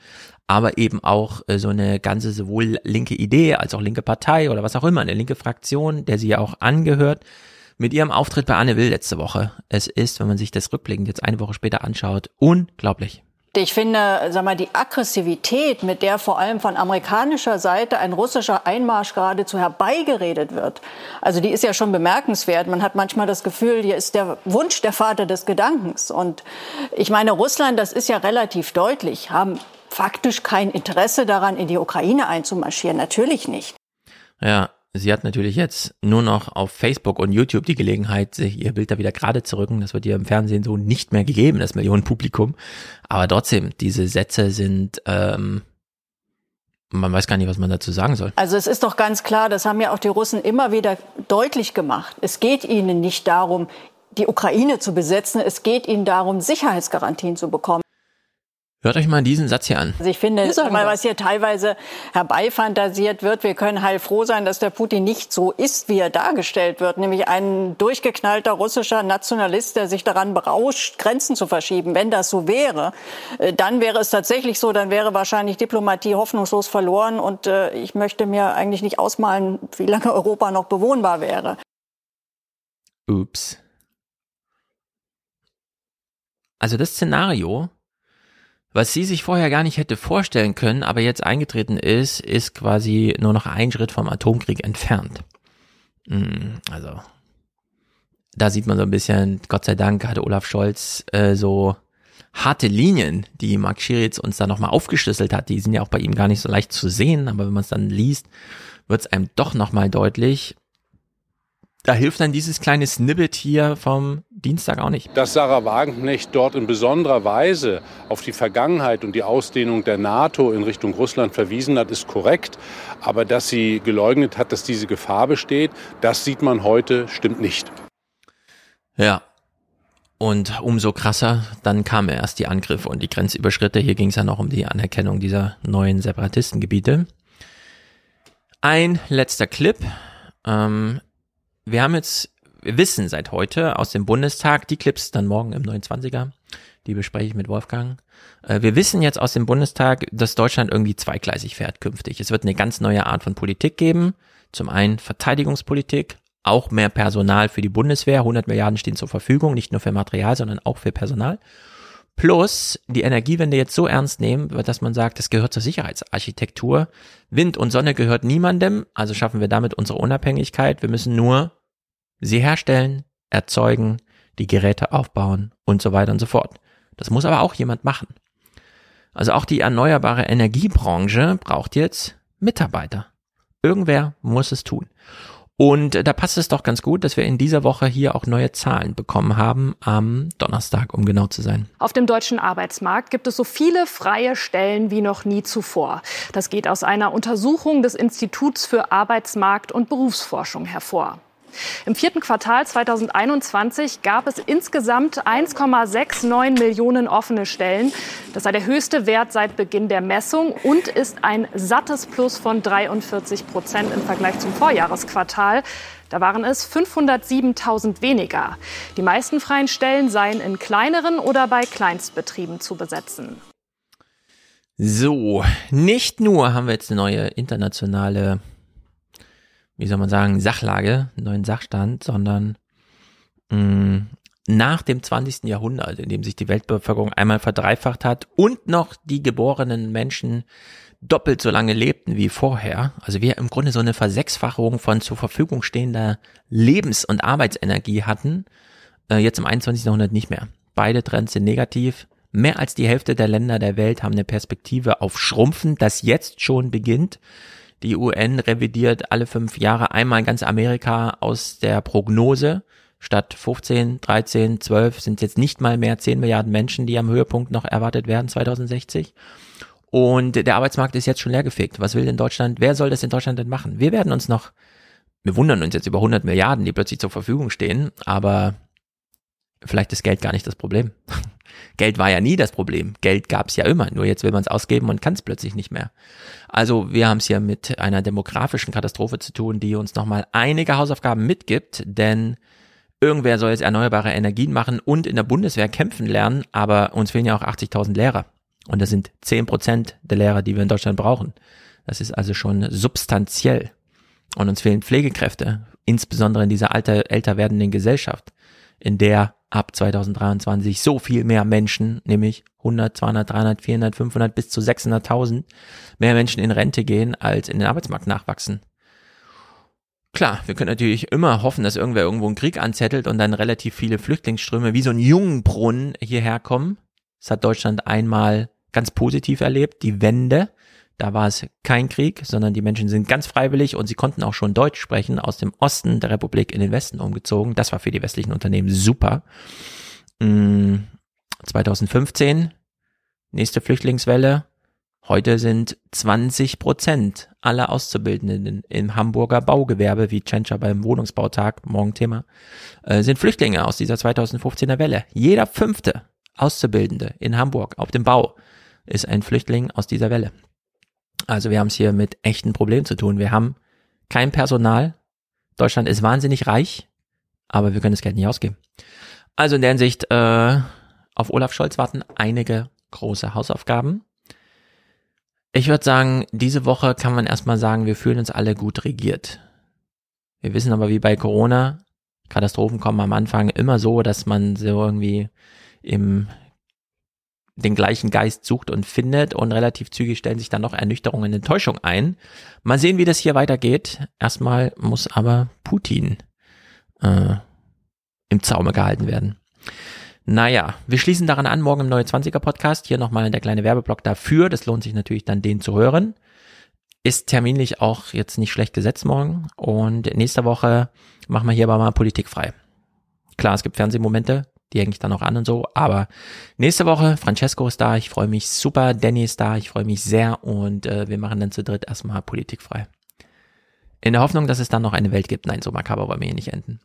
[SPEAKER 1] aber eben auch äh, so eine ganze sowohl linke Idee als auch linke Partei oder was auch immer, eine linke Fraktion, der sie ja auch angehört, mit ihrem Auftritt bei Anne Will letzte Woche. Es ist, wenn man sich das rückblickend jetzt eine Woche später anschaut, unglaublich.
[SPEAKER 32] Ich finde, sag mal, die Aggressivität, mit der vor allem von amerikanischer Seite ein russischer Einmarsch geradezu herbeigeredet wird, also die ist ja schon bemerkenswert. Man hat manchmal das Gefühl, hier ist der Wunsch der Vater des Gedankens. Und ich meine, Russland, das ist ja relativ deutlich, haben faktisch kein Interesse daran, in die Ukraine einzumarschieren. Natürlich nicht.
[SPEAKER 1] Ja, sie hat natürlich jetzt nur noch auf Facebook und YouTube die Gelegenheit, sich ihr Bild da wieder gerade zu rücken. Das wird ihr im Fernsehen so nicht mehr gegeben, das Millionenpublikum. Aber trotzdem, diese Sätze sind, ähm, man weiß gar nicht, was man dazu sagen soll.
[SPEAKER 32] Also es ist doch ganz klar, das haben ja auch die Russen immer wieder deutlich gemacht. Es geht ihnen nicht darum, die Ukraine zu besetzen. Es geht ihnen darum, Sicherheitsgarantien zu bekommen.
[SPEAKER 1] Hört euch mal diesen Satz hier an.
[SPEAKER 32] Also ich finde, mal, was hier teilweise herbeifantasiert wird, wir können heilfroh sein, dass der Putin nicht so ist, wie er dargestellt wird, nämlich ein durchgeknallter russischer Nationalist, der sich daran berauscht, Grenzen zu verschieben. Wenn das so wäre, äh, dann wäre es tatsächlich so, dann wäre wahrscheinlich Diplomatie hoffnungslos verloren und äh, ich möchte mir eigentlich nicht ausmalen, wie lange Europa noch bewohnbar wäre.
[SPEAKER 1] Ups. Also das Szenario, was sie sich vorher gar nicht hätte vorstellen können, aber jetzt eingetreten ist, ist quasi nur noch ein Schritt vom Atomkrieg entfernt. Mm, Also, da sieht man so ein bisschen, Gott sei Dank hatte Olaf Scholz äh, so harte Linien, die Mark Schiritz uns da nochmal aufgeschlüsselt hat. Die sind ja auch bei ihm gar nicht so leicht zu sehen, aber wenn man es dann liest, wird es einem doch nochmal deutlich. Da hilft dann dieses kleine Snippet hier vom Dienstag auch nicht.
[SPEAKER 33] Dass Sarah Wagenknecht dort in besonderer Weise auf die Vergangenheit und die Ausdehnung der NATO in Richtung Russland verwiesen hat, ist korrekt. Aber dass sie geleugnet hat, dass diese Gefahr besteht, das sieht man heute, stimmt nicht.
[SPEAKER 1] Ja. Und umso krasser, dann kamen erst die Angriffe und die Grenzüberschritte. Hier ging es ja noch um die Anerkennung dieser neuen Separatistengebiete. Ein letzter Clip. Ähm, wir haben jetzt, wir wissen seit heute aus dem Bundestag, die Clips dann morgen im 29er, die bespreche ich mit Wolfgang. Äh, wir wissen jetzt aus dem Bundestag, dass Deutschland irgendwie zweigleisig fährt künftig. Es wird eine ganz neue Art von Politik geben. Zum einen Verteidigungspolitik, auch mehr Personal für die Bundeswehr. 100 Milliarden stehen zur Verfügung, nicht nur für Material, sondern auch für Personal. Plus die Energiewende jetzt so ernst nehmen, dass man sagt, das gehört zur Sicherheitsarchitektur. Wind und Sonne gehört niemandem, also schaffen wir damit unsere Unabhängigkeit. Wir müssen nur sie herstellen, erzeugen, die Geräte aufbauen und so weiter und so fort. Das muss aber auch jemand machen. Also auch die erneuerbare Energiebranche braucht jetzt Mitarbeiter. Irgendwer muss es tun. Und da passt es doch ganz gut, dass wir in dieser Woche hier auch neue Zahlen bekommen haben, am Donnerstag, um genau zu sein.
[SPEAKER 34] Auf dem deutschen Arbeitsmarkt gibt es so viele freie Stellen wie noch nie zuvor. Das geht aus einer Untersuchung des Instituts für Arbeitsmarkt und Berufsforschung hervor. Im vierten Quartal 2021 gab es insgesamt 1,69 Millionen offene Stellen. Das sei der höchste Wert seit Beginn der Messung und ist ein sattes Plus von 43 Prozent im Vergleich zum Vorjahresquartal. Da waren es 507.000 weniger. Die meisten freien Stellen seien in kleineren oder bei Kleinstbetrieben zu besetzen.
[SPEAKER 1] So, nicht nur haben wir jetzt eine neue internationale wie soll man sagen, Sachlage, neuen Sachstand, sondern mh, mm, nach dem 20. Jahrhundert, in dem sich die Weltbevölkerung einmal verdreifacht hat und noch die geborenen Menschen doppelt so lange lebten wie vorher, also wir im Grunde so eine Versechsfachung von zur Verfügung stehender Lebens- und Arbeitsenergie hatten, äh, jetzt im 21. Jahrhundert nicht mehr. Beide Trends sind negativ. Mehr als die Hälfte der Länder der Welt haben eine Perspektive auf Schrumpfen, das jetzt schon beginnt. Die UN revidiert alle fünf Jahre einmal ganz Amerika aus der Prognose. Statt 15, 13, 12 sind jetzt nicht mal mehr 10 Milliarden Menschen, die am Höhepunkt noch erwartet werden 2060. Und der Arbeitsmarkt ist jetzt schon leergefegt. Was will denn Deutschland? Wer soll das in Deutschland denn machen? Wir werden uns noch, wir wundern uns jetzt über 100 Milliarden, die plötzlich zur Verfügung stehen, aber vielleicht ist Geld gar nicht das Problem. Geld war ja nie das Problem. Geld gab es ja immer. Nur jetzt will man es ausgeben und kann es plötzlich nicht mehr. Also wir haben es hier mit einer demografischen Katastrophe zu tun, die uns nochmal einige Hausaufgaben mitgibt, denn irgendwer soll jetzt erneuerbare Energien machen und in der Bundeswehr kämpfen lernen, aber uns fehlen ja auch 80.000 Lehrer. Und das sind 10 Prozent der Lehrer, die wir in Deutschland brauchen. Das ist also schon substanziell. Und uns fehlen Pflegekräfte, insbesondere in dieser alter, älter werdenden Gesellschaft, in der ab 2023 so viel mehr Menschen, nämlich 100, 200, 300, 400, 500 bis zu 600.000 mehr Menschen in Rente gehen, als in den Arbeitsmarkt nachwachsen. Klar, wir können natürlich immer hoffen, dass irgendwer irgendwo einen Krieg anzettelt und dann relativ viele Flüchtlingsströme wie so ein Jungenbrunnen hierher kommen. Das hat Deutschland einmal ganz positiv erlebt, die Wende. Da war es kein Krieg, sondern die Menschen sind ganz freiwillig und sie konnten auch schon Deutsch sprechen, aus dem Osten der Republik in den Westen umgezogen. Das war für die westlichen Unternehmen super. 2015, mm, nächste Flüchtlingswelle. Heute sind 20 Prozent aller Auszubildenden im Hamburger Baugewerbe, wie Tschentscher beim Wohnungsbautag, morgen Thema, äh, sind Flüchtlinge aus dieser 2015er Welle. Jeder fünfte Auszubildende in Hamburg auf dem Bau ist ein Flüchtling aus dieser Welle. Also wir haben es hier mit echten Problemen zu tun. Wir haben kein Personal. Deutschland ist wahnsinnig reich, aber wir können das Geld nicht ausgeben. Also in der Hinsicht, äh, auf Olaf Scholz warten einige große Hausaufgaben. Ich würde sagen, diese Woche kann man erstmal sagen, wir fühlen uns alle gut regiert. Wir wissen aber, wie bei Corona, Katastrophen kommen am Anfang immer so, dass man so irgendwie im den gleichen Geist sucht und findet und relativ zügig stellen sich dann noch Ernüchterung und Enttäuschung ein. Mal sehen, wie das hier weitergeht. Erstmal muss aber Putin äh, im Zaume gehalten werden. Naja, wir schließen daran an, morgen im Neue 20er Podcast. Hier nochmal der kleine Werbeblock dafür. Das lohnt sich natürlich dann, den zu hören. Ist terminlich auch jetzt nicht schlecht gesetzt morgen. Und nächste Woche machen wir hier aber mal Politik frei. Klar, es gibt Fernsehmomente, die hänge ich dann noch an und so. Aber nächste Woche, Francesco ist da, ich freue mich super, Danny ist da, ich freue mich sehr und äh, wir machen dann zu dritt erstmal politikfrei. In der Hoffnung, dass es dann noch eine Welt gibt. Nein, so makaber wollen wir hier nicht enden.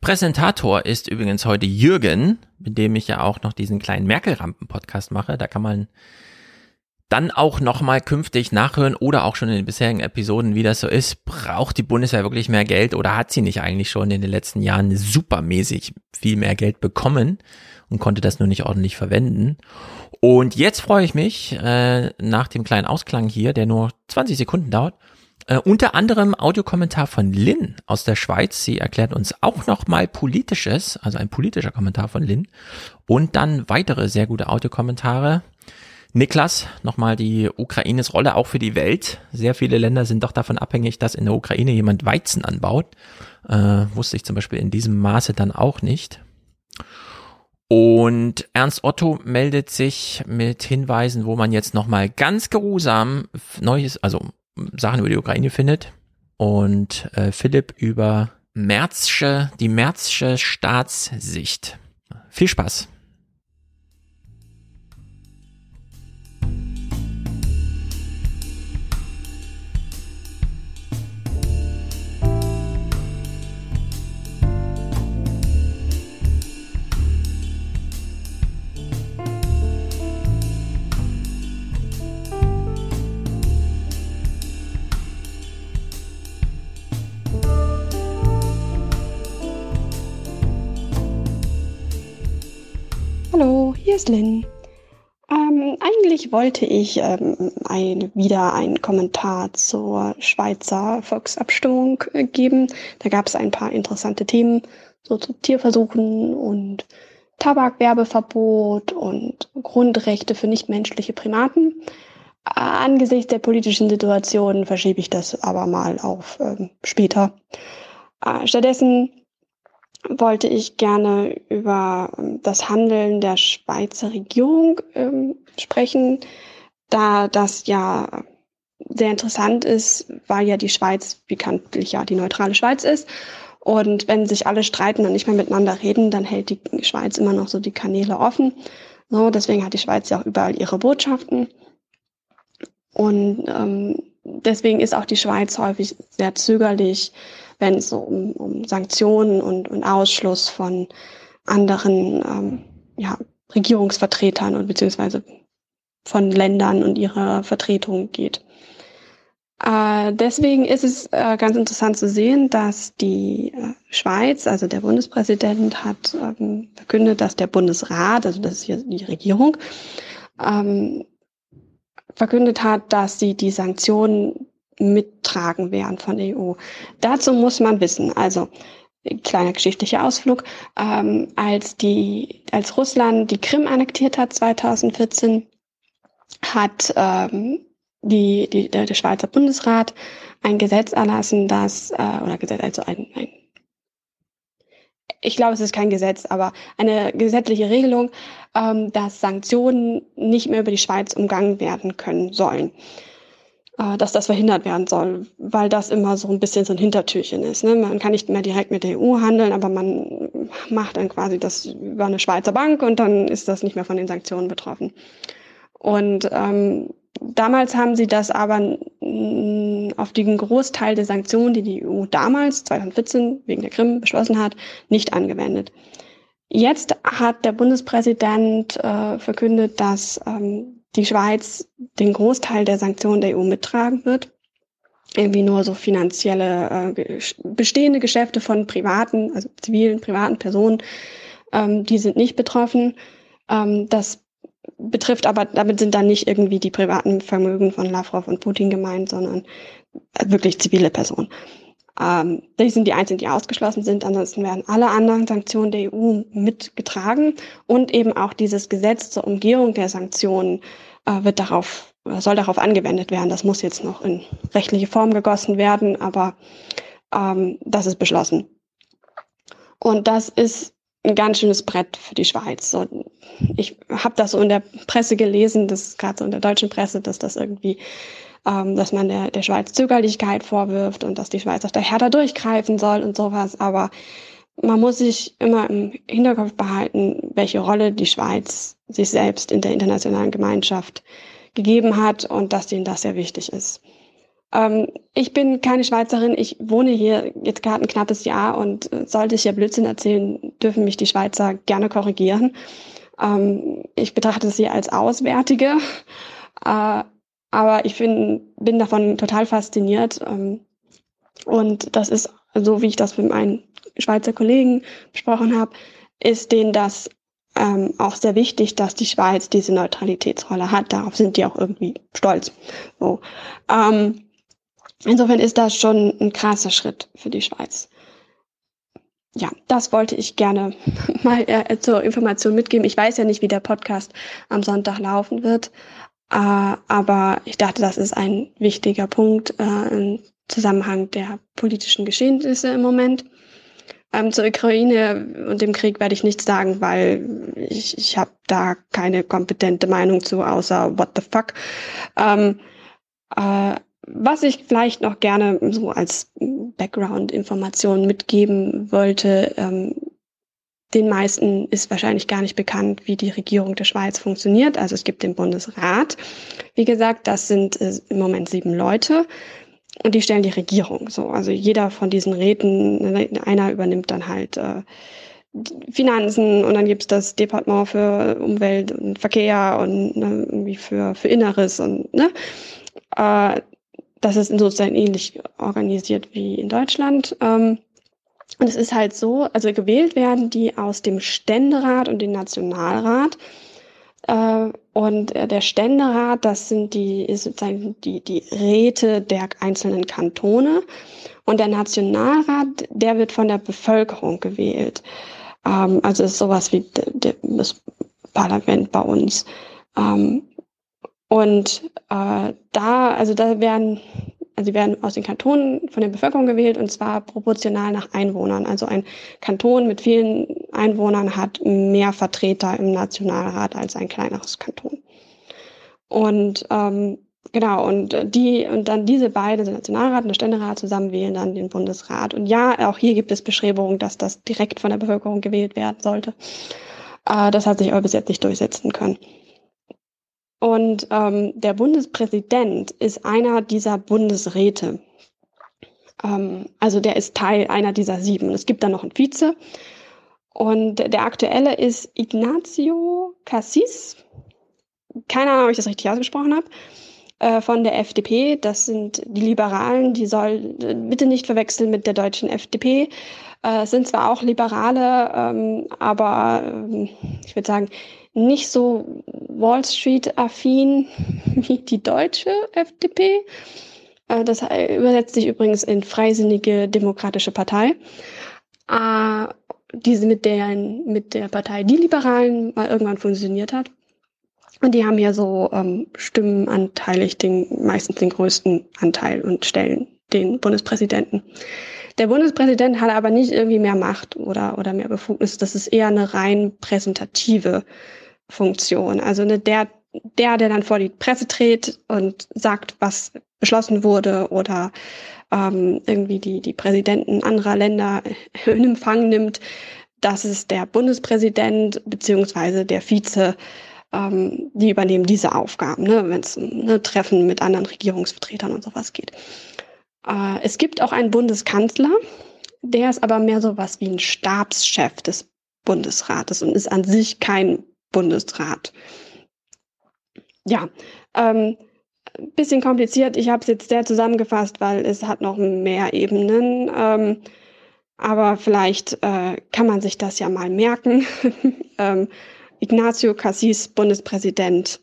[SPEAKER 1] Präsentator ist übrigens heute Jürgen, mit dem ich ja auch noch diesen kleinen Merkel-Rampen-Podcast mache. Da kann man dann auch nochmal künftig nachhören oder auch schon in den bisherigen Episoden, wie das so ist. Braucht die Bundeswehr wirklich mehr Geld oder hat sie nicht eigentlich schon in den letzten Jahren supermäßig viel mehr Geld bekommen und konnte das nur nicht ordentlich verwenden? Und jetzt freue ich mich, äh, nach dem kleinen Ausklang hier, der nur 20 Sekunden dauert, äh, unter anderem Audiokommentar von Lynn aus der Schweiz. Sie erklärt uns auch nochmal Politisches, also ein politischer Kommentar von Lynn. Und dann weitere sehr gute Audiokommentare Niklas, nochmal die Ukraines Rolle auch für die Welt. Sehr viele Länder sind doch davon abhängig, dass in der Ukraine jemand Weizen anbaut. Äh, wusste ich zum Beispiel in diesem Maße dann auch nicht. Und Ernst Otto meldet sich mit Hinweisen, wo man jetzt nochmal ganz geruhsam Neues, also Sachen über die Ukraine findet. und äh, Philipp über Märzsche, die Märzsche Staatssicht. Viel Spaß!
[SPEAKER 35] Hier ist Lynn. Ähm, eigentlich wollte ich ähm, ein, wieder einen Kommentar zur Schweizer Volksabstimmung äh, geben. Da gab es ein paar interessante Themen, so zu Tierversuchen und Tabakwerbeverbot und Grundrechte für nichtmenschliche Primaten. Angesichts der politischen Situation verschiebe ich das aber mal auf ähm, später. Äh, stattdessen wollte ich gerne über ähm, das Handeln der Schweizer Regierung ähm, sprechen, da das ja sehr interessant ist, weil ja die Schweiz bekanntlich ja die neutrale Schweiz ist. Und wenn sich alle streiten und nicht mehr miteinander reden, dann hält die Schweiz immer noch so die Kanäle offen. So, deswegen hat die Schweiz ja auch überall ihre Botschaften. Und ähm, deswegen ist auch die Schweiz häufig sehr zögerlich, wenn es so um, um Sanktionen und, und Ausschluss von anderen ähm, ja, Regierungsvertretern und beziehungsweise von Ländern und ihrer Vertretung geht. Äh, deswegen ist es äh, ganz interessant zu sehen, dass die äh, Schweiz, also der Bundespräsident, hat ähm, verkündet, dass der Bundesrat, also das ist hier die Regierung, ähm, verkündet hat, dass sie die Sanktionen mittragen werden von der EU. Dazu muss man wissen, also kleiner geschichtlicher Ausflug, ähm, als die, als Russland die Krim annektiert hat 2014, hat ähm, die, die, der, der Schweizer Bundesrat ein Gesetz erlassen, das, äh, oder Gesetz, also ein, ein ich glaube, es ist kein Gesetz, aber eine gesetzliche Regelung, ähm, dass Sanktionen nicht mehr über die Schweiz umgangen werden können sollen. Äh, dass das verhindert werden soll, weil das immer so ein bisschen so ein Hintertürchen ist. Ne? Man kann nicht mehr direkt mit der EU handeln, aber man macht dann quasi das über eine Schweizer Bank und dann ist das nicht mehr von den Sanktionen betroffen. Und ähm, damals haben sie das aber auf den Großteil der Sanktionen, die die EU damals, 2014, wegen der Krim beschlossen hat, nicht angewendet. Jetzt hat der Bundespräsident äh, verkündet, dass ähm, die Schweiz den Großteil der Sanktionen der EU mittragen wird. Irgendwie nur so finanzielle, äh, bestehende Geschäfte von privaten, also zivilen, privaten Personen, ähm, die sind nicht betroffen. Ähm, das betrifft aber, damit sind dann nicht irgendwie die privaten Vermögen von Lavrov und Putin gemeint, sondern wirklich zivile Personen. Ähm, die sind die einzigen, die ausgeschlossen sind. Ansonsten werden alle anderen Sanktionen der EU mitgetragen und eben auch dieses Gesetz zur Umgehung der Sanktionen äh, wird darauf, soll darauf angewendet werden. Das muss jetzt noch in rechtliche Form gegossen werden, aber ähm, das ist beschlossen. Und das ist ein ganz schönes Brett für die Schweiz. So, ich habe das so in der Presse gelesen, das gerade so in der deutschen Presse, dass das irgendwie ähm, dass man der, der Schweiz Zögerlichkeit vorwirft und dass die Schweiz auch daher da durchgreifen soll und sowas. Aber man muss sich immer im Hinterkopf behalten, welche Rolle die Schweiz sich selbst in der internationalen Gemeinschaft gegeben hat und dass denen das sehr wichtig ist. Ähm, ich bin keine Schweizerin, ich wohne hier jetzt gerade ein knappes Jahr und äh, sollte ich ja Blödsinn erzählen, dürfen mich die Schweizer gerne korrigieren. Ähm, ich betrachte sie als Auswärtige. Äh, aber ich bin, bin davon total fasziniert. Ähm, und das ist, so wie ich das mit meinen Schweizer Kollegen besprochen habe, ist denen das ähm, auch sehr wichtig, dass die Schweiz diese Neutralitätsrolle hat. Darauf sind die auch irgendwie stolz. So. Ähm, insofern ist das schon ein krasser Schritt für die Schweiz. Ja, das wollte ich gerne mal äh, zur Information mitgeben. Ich weiß ja nicht, wie der Podcast am Sonntag laufen wird, äh, aber ich dachte, das ist ein wichtiger Punkt äh, im Zusammenhang der politischen Geschehnisse im Moment. Ähm, zur Ukraine und dem Krieg werde ich nichts sagen, weil ich, ich habe da keine kompetente Meinung zu, außer what the fuck. Ähm, äh, was ich vielleicht noch gerne so als Background-Information mitgeben wollte, ähm, den meisten ist wahrscheinlich gar nicht bekannt, wie die Regierung der Schweiz funktioniert. Also es gibt den Bundesrat. Wie gesagt, das sind äh, im Moment sieben Leute und die stellen die Regierung. So, also jeder von diesen Räten, einer übernimmt dann halt äh, Finanzen und dann gibt's das Departement für Umwelt und Verkehr und ne, irgendwie für, für Inneres und ne. Äh, das ist sozusagen ähnlich organisiert wie in Deutschland. Ähm, und es ist halt so, also gewählt werden die aus dem Ständerat und dem Nationalrat. Äh, und der Ständerat, das sind die, sozusagen die, die Räte der einzelnen Kantone. Und der Nationalrat, der wird von der Bevölkerung gewählt. Ähm, also ist sowas wie das Parlament bei uns. Ähm, und äh, da, also da werden also sie werden aus den Kantonen von der Bevölkerung gewählt und zwar proportional nach Einwohnern. Also ein Kanton mit vielen Einwohnern hat mehr Vertreter im Nationalrat als ein kleineres Kanton. Und ähm, genau, und die, und dann diese beiden, der Nationalrat und der Ständerat, zusammen wählen dann den Bundesrat. Und ja, auch hier gibt es Beschreibungen, dass das direkt von der Bevölkerung gewählt werden sollte. Äh, das hat sich aber bis jetzt nicht durchsetzen können. Und ähm, der Bundespräsident ist einer dieser Bundesräte. Ähm, also der ist Teil einer dieser sieben. Es gibt dann noch einen Vize. Und der aktuelle ist Ignacio Cassis. Keine Ahnung, ob ich das richtig ausgesprochen habe. Äh, von der FDP. Das sind die Liberalen. Die soll bitte nicht verwechseln mit der deutschen FDP. Äh, sind zwar auch Liberale, ähm, aber ähm, ich würde sagen, nicht so Wall Street-affin wie die deutsche FDP. Äh, das übersetzt sich übrigens in Freisinnige Demokratische Partei. Äh, diese mit der, mit der Partei Die Liberalen mal irgendwann fusioniert hat. Und die haben ja so ähm, stimmenanteilig den, meistens den größten Anteil und stellen den Bundespräsidenten. Der Bundespräsident hat aber nicht irgendwie mehr Macht oder, oder mehr Befugnis. Das ist eher eine rein präsentative Funktion. Also ne, der, der, der dann vor die Presse tritt und sagt, was beschlossen wurde oder ähm, irgendwie die, die Präsidenten anderer Länder in Empfang nimmt, das ist der Bundespräsident beziehungsweise der Vize, ähm, die übernehmen diese Aufgaben, ne, wenn es um ne, Treffen mit anderen Regierungsvertretern und sowas geht. Äh, es gibt auch einen Bundeskanzler, der ist aber mehr so was wie ein Stabschef des Bundesrates und ist an sich kein Bundesrat. Ja, ähm, bisschen kompliziert. Ich habe es jetzt sehr zusammengefasst, weil es hat noch mehr Ebenen. Ähm, aber vielleicht äh, kann man sich das ja mal merken. ähm, Ignacio Cassis, Bundespräsident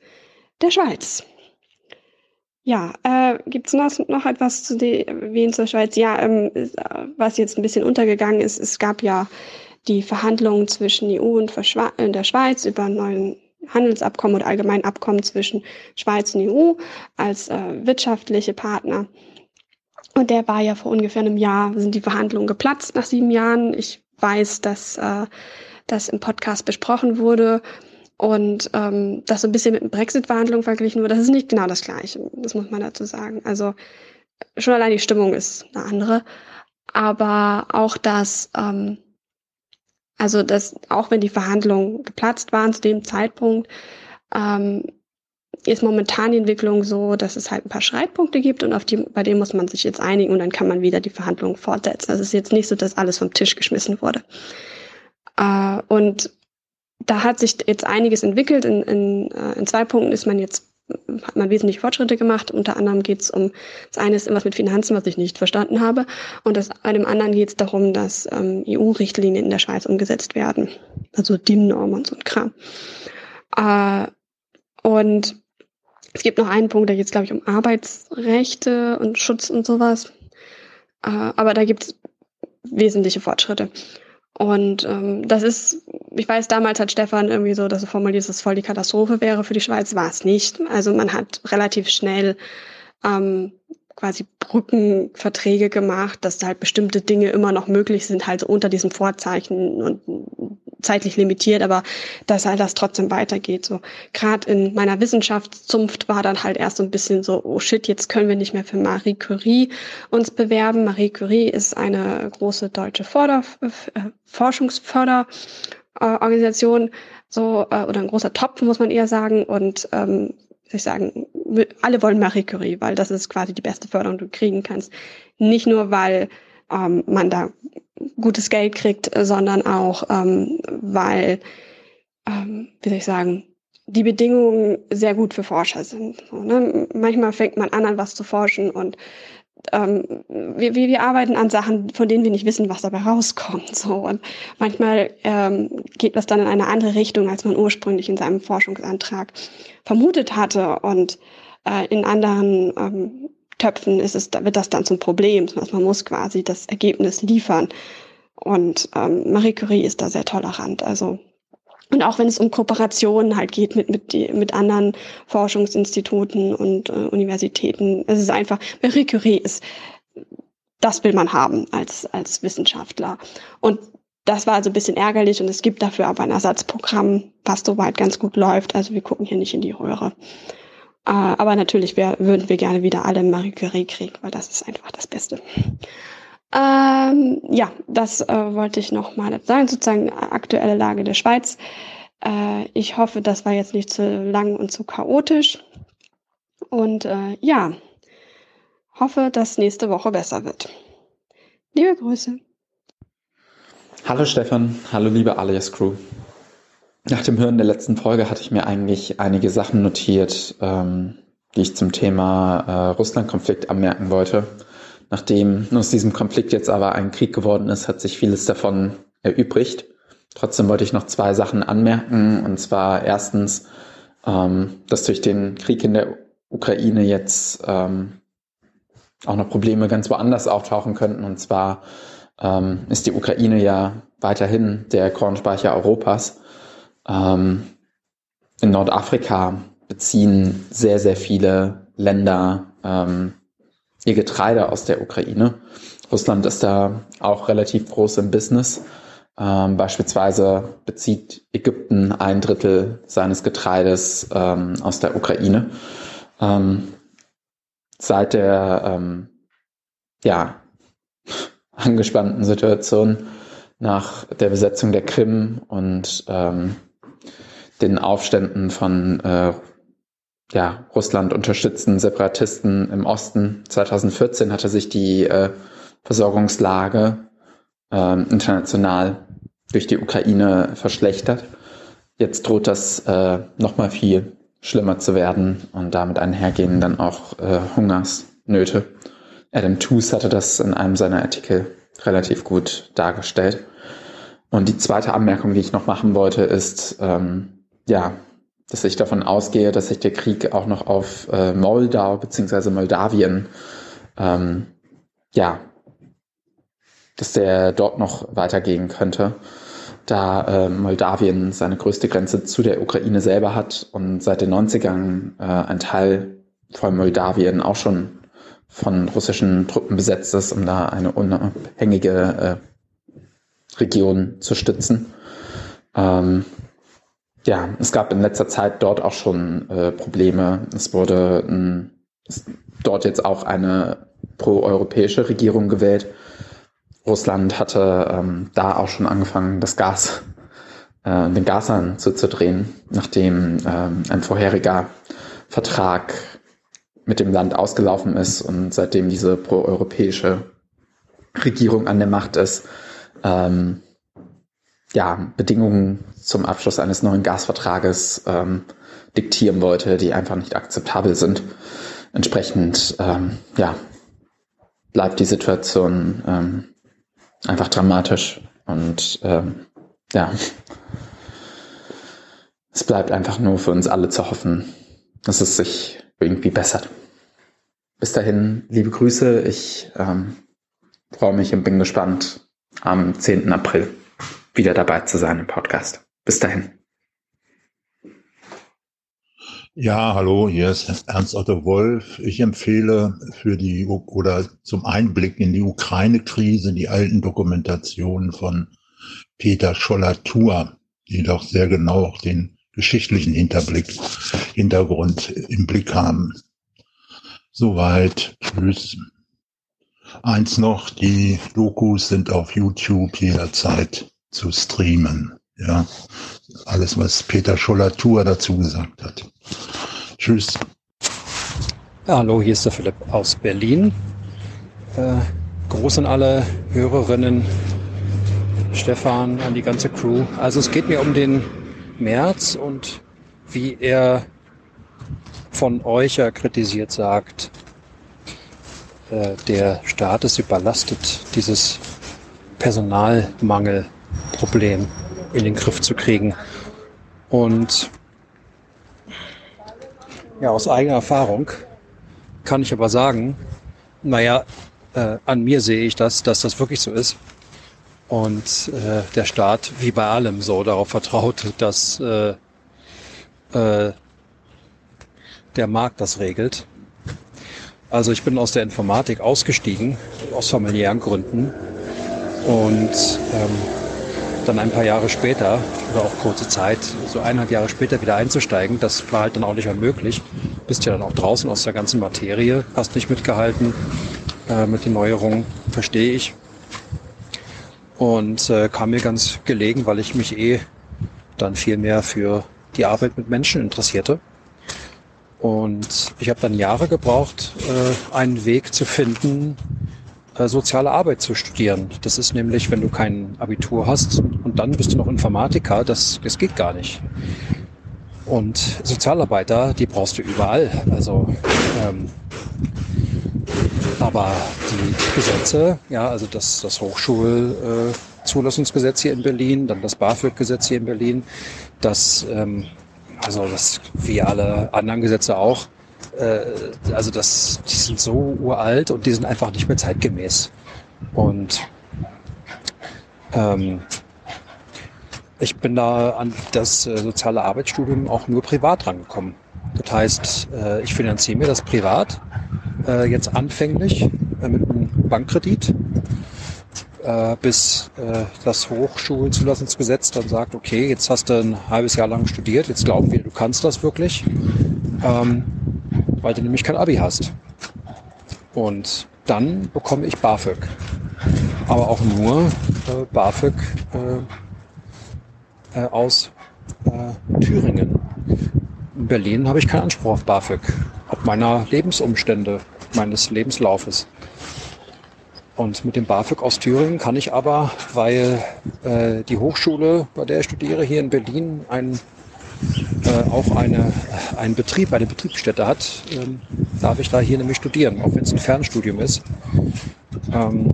[SPEAKER 35] der Schweiz. Ja, äh, gibt es noch, etwas zu erwähnen zur Schweiz? Ja, ähm, was jetzt ein bisschen untergegangen ist, es gab ja die Verhandlungen zwischen EU und äh, der Schweiz über neuen Handelsabkommen oder allgemein Abkommen zwischen Schweiz und EU als äh, wirtschaftliche Partner. Und der war ja vor ungefähr einem Jahr, sind die Verhandlungen geplatzt nach sieben Jahren. Ich weiß, dass äh, das im Podcast besprochen wurde und ähm, das so ein bisschen mit Brexit-Verhandlungen verglichen wurde. Das ist nicht genau das Gleiche, das muss man dazu sagen. Also schon allein die Stimmung ist eine andere, aber auch das ähm, also dass auch wenn die Verhandlungen geplatzt waren zu dem Zeitpunkt, ähm, ist momentan die Entwicklung so, dass es halt ein paar Streitpunkte gibt und auf die, bei denen muss man sich jetzt einigen und dann kann man wieder die Verhandlungen fortsetzen. Also es ist jetzt nicht so, dass alles vom Tisch geschmissen wurde. Äh, und da hat sich jetzt einiges entwickelt. In, in, äh, in zwei Punkten ist man jetzt hat man wesentliche Fortschritte gemacht. Unter anderem geht es um, das eine ist irgendwas mit Finanzen, was ich nicht verstanden habe. Und das, bei dem anderen geht es darum, dass ähm, EU-Richtlinien in der Schweiz umgesetzt werden. Also DIN-Normen und so ein Kram. Äh, und es gibt noch einen Punkt, da geht es, glaube ich, um Arbeitsrechte und Schutz und sowas. Äh, aber da gibt es wesentliche Fortschritte. Und ähm, das ist, ich weiß, damals hat Stefan irgendwie so, dass er formuliert, dass es voll die Katastrophe wäre für die Schweiz, war es nicht. Also man hat relativ schnell ähm, quasi Brückenverträge gemacht, dass halt bestimmte Dinge immer noch möglich sind, halt unter diesem Vorzeichen und zeitlich limitiert, aber dass halt das trotzdem weitergeht. So gerade in meiner Wissenschaftszunft war dann halt erst so ein bisschen so, oh shit, jetzt können wir nicht mehr für Marie Curie uns bewerben. Marie Curie ist eine große deutsche Förder, äh, Forschungsförderorganisation, so äh, oder ein großer Topf muss man eher sagen und ähm, ich sagen, alle wollen Marie Curie, weil das ist quasi die beste Förderung, die du kriegen kannst. Nicht nur, weil ähm, man da gutes Geld kriegt, sondern auch, ähm, weil, ähm, wie soll ich sagen, die Bedingungen sehr gut für Forscher sind. So, ne? Manchmal fängt man an, an was zu forschen und ähm, wir, wir arbeiten an Sachen, von denen wir nicht wissen, was dabei rauskommt. So. Und manchmal ähm, geht das dann in eine andere Richtung, als man ursprünglich in seinem Forschungsantrag vermutet hatte. Und äh, in anderen ähm, Töpfen ist es, wird das dann zum Problem. Also man muss quasi das Ergebnis liefern. Und ähm, Marie Curie ist da sehr tolerant. Also und auch wenn es um Kooperationen halt geht mit, mit, mit anderen Forschungsinstituten und äh, Universitäten, es ist einfach, Marie Curie ist, das will man haben als, als Wissenschaftler. Und das war also ein bisschen ärgerlich und es gibt dafür aber ein Ersatzprogramm, was soweit ganz gut läuft. Also wir gucken hier nicht in die Röhre. Äh, aber natürlich wär, würden wir gerne wieder alle Marie Curie kriegen, weil das ist einfach das Beste. Ähm, ja, das äh, wollte ich noch mal sagen, sozusagen aktuelle Lage der Schweiz. Äh, ich hoffe, das war jetzt nicht zu lang und zu chaotisch. Und äh, ja, hoffe, dass nächste Woche besser wird. Liebe Grüße.
[SPEAKER 30] Hallo Stefan, hallo liebe Alias Crew. Nach dem Hören der letzten Folge hatte ich mir eigentlich einige Sachen notiert, ähm, die ich zum Thema äh, Russland-Konflikt anmerken wollte. Nachdem aus diesem Konflikt jetzt aber ein Krieg geworden ist, hat sich vieles davon erübrigt. Trotzdem wollte ich noch zwei Sachen anmerken. Und zwar erstens, ähm, dass durch den Krieg in der Ukraine jetzt ähm, auch noch Probleme ganz woanders auftauchen könnten. Und zwar ähm, ist die Ukraine ja weiterhin der Kornspeicher Europas. Ähm, in Nordafrika beziehen sehr, sehr viele Länder ähm, ihr Getreide aus der Ukraine. Russland ist da auch relativ groß im Business. Ähm, beispielsweise bezieht Ägypten ein Drittel seines Getreides ähm, aus der Ukraine. Ähm, seit der ähm, ja, angespannten Situation nach der Besetzung der Krim und ähm, den Aufständen von äh, ja, Russland unterstützten Separatisten im Osten. 2014 hatte sich die äh, Versorgungslage äh, international durch die Ukraine verschlechtert. Jetzt droht das äh, nochmal viel schlimmer zu werden und damit einhergehen dann auch äh, Hungersnöte. Adam Tooze hatte das in einem seiner Artikel relativ gut dargestellt. Und die zweite Anmerkung, die ich noch machen wollte, ist, ähm, ja, dass ich davon ausgehe, dass sich der Krieg auch noch auf äh, Moldau bzw. Moldawien, ähm, ja, dass der dort noch weitergehen könnte, da äh, Moldawien seine größte Grenze zu der Ukraine selber hat und seit den 90ern äh, ein Teil von Moldawien auch schon von russischen Truppen besetzt ist, um da eine unabhängige äh, Region zu stützen. Ähm, ja, es gab in letzter Zeit dort auch schon äh, Probleme. Es wurde es, dort jetzt auch eine proeuropäische Regierung gewählt. Russland hatte ähm, da auch schon angefangen, das Gas, äh, den Gashahn zuzudrehen, nachdem ähm, ein vorheriger Vertrag mit dem Land ausgelaufen ist und seitdem diese proeuropäische Regierung an der Macht ist, ähm, ja, Bedingungen zum Abschluss eines neuen Gasvertrages ähm, diktieren wollte, die einfach nicht akzeptabel sind. Entsprechend, ähm, ja, bleibt die Situation ähm, einfach dramatisch und ähm, ja, es bleibt einfach nur für uns alle zu hoffen, dass es sich irgendwie bessert. Bis dahin, liebe Grüße. Ich ähm, freue mich und bin gespannt am 10. April wieder dabei zu sein im Podcast. Bis dahin.
[SPEAKER 36] Ja, hallo, hier ist Ernst Otto Wolf. Ich empfehle für die oder zum Einblick in die Ukraine-Krise die alten Dokumentationen von Peter Schollatur, die doch sehr genau auch den geschichtlichen Hinterblick, Hintergrund im Blick haben. Soweit. Tschüss. Eins noch, die Dokus sind auf YouTube jederzeit zu streamen. Ja, alles, was Peter Schollatur dazu gesagt hat. Tschüss.
[SPEAKER 37] Ja, hallo, hier ist der Philipp aus Berlin. Äh, Gruß an alle Hörerinnen, Stefan, an die ganze Crew. Also es geht mir um den März und wie er von euch ja kritisiert sagt, äh, der Staat ist überlastet, dieses Personalmangelproblem in den Griff zu kriegen. Und ja, aus eigener Erfahrung kann ich aber sagen, naja, äh, an mir sehe ich das, dass das wirklich so ist. Und äh, der Staat, wie bei allem, so darauf vertraut, dass äh, äh, der Markt das regelt. Also ich bin aus der Informatik ausgestiegen, aus familiären Gründen. Und ähm, dann ein paar Jahre später oder auch kurze Zeit, so eineinhalb Jahre später wieder einzusteigen, das war halt dann auch nicht mehr möglich. Bist ja dann auch draußen aus der ganzen Materie, hast nicht mitgehalten äh, mit den Neuerungen, verstehe ich. Und äh, kam mir ganz gelegen, weil ich mich eh dann viel mehr für die Arbeit mit Menschen interessierte. Und ich habe dann Jahre gebraucht, äh, einen Weg zu finden, äh, soziale Arbeit zu studieren. Das ist nämlich, wenn du kein Abitur hast und dann bist du noch Informatiker, das, das geht gar nicht. Und Sozialarbeiter, die brauchst du überall. Also, ähm, aber die Gesetze, ja, also das, das Hochschulzulassungsgesetz äh, hier in Berlin, dann das BAföG-Gesetz hier in Berlin, das ähm, also das wie alle anderen Gesetze auch, äh, also das, die sind so uralt und die sind einfach nicht mehr zeitgemäß. Und ähm, ich bin da an das äh, soziale Arbeitsstudium auch nur privat rangekommen. Das heißt, äh, ich finanziere mir das privat, äh, jetzt anfänglich äh, mit einem Bankkredit äh, bis äh, das Hochschulzulassungsgesetz dann sagt, okay, jetzt hast du ein halbes Jahr lang studiert, jetzt glauben wir, du kannst das wirklich, ähm, weil du nämlich kein Abi hast. Und dann bekomme ich BAföG. Aber auch nur äh, BAföG äh, äh, aus äh, Thüringen. In Berlin habe ich keinen Anspruch auf BAföG, ob meiner Lebensumstände, meines Lebenslaufes. Und mit dem BAföG aus Thüringen kann ich aber, weil äh, die Hochschule, bei der ich studiere, hier in Berlin ein, äh, auch eine, einen Betrieb, eine Betriebsstätte hat, ähm, darf ich da hier nämlich studieren, auch wenn es ein Fernstudium ist. Ähm,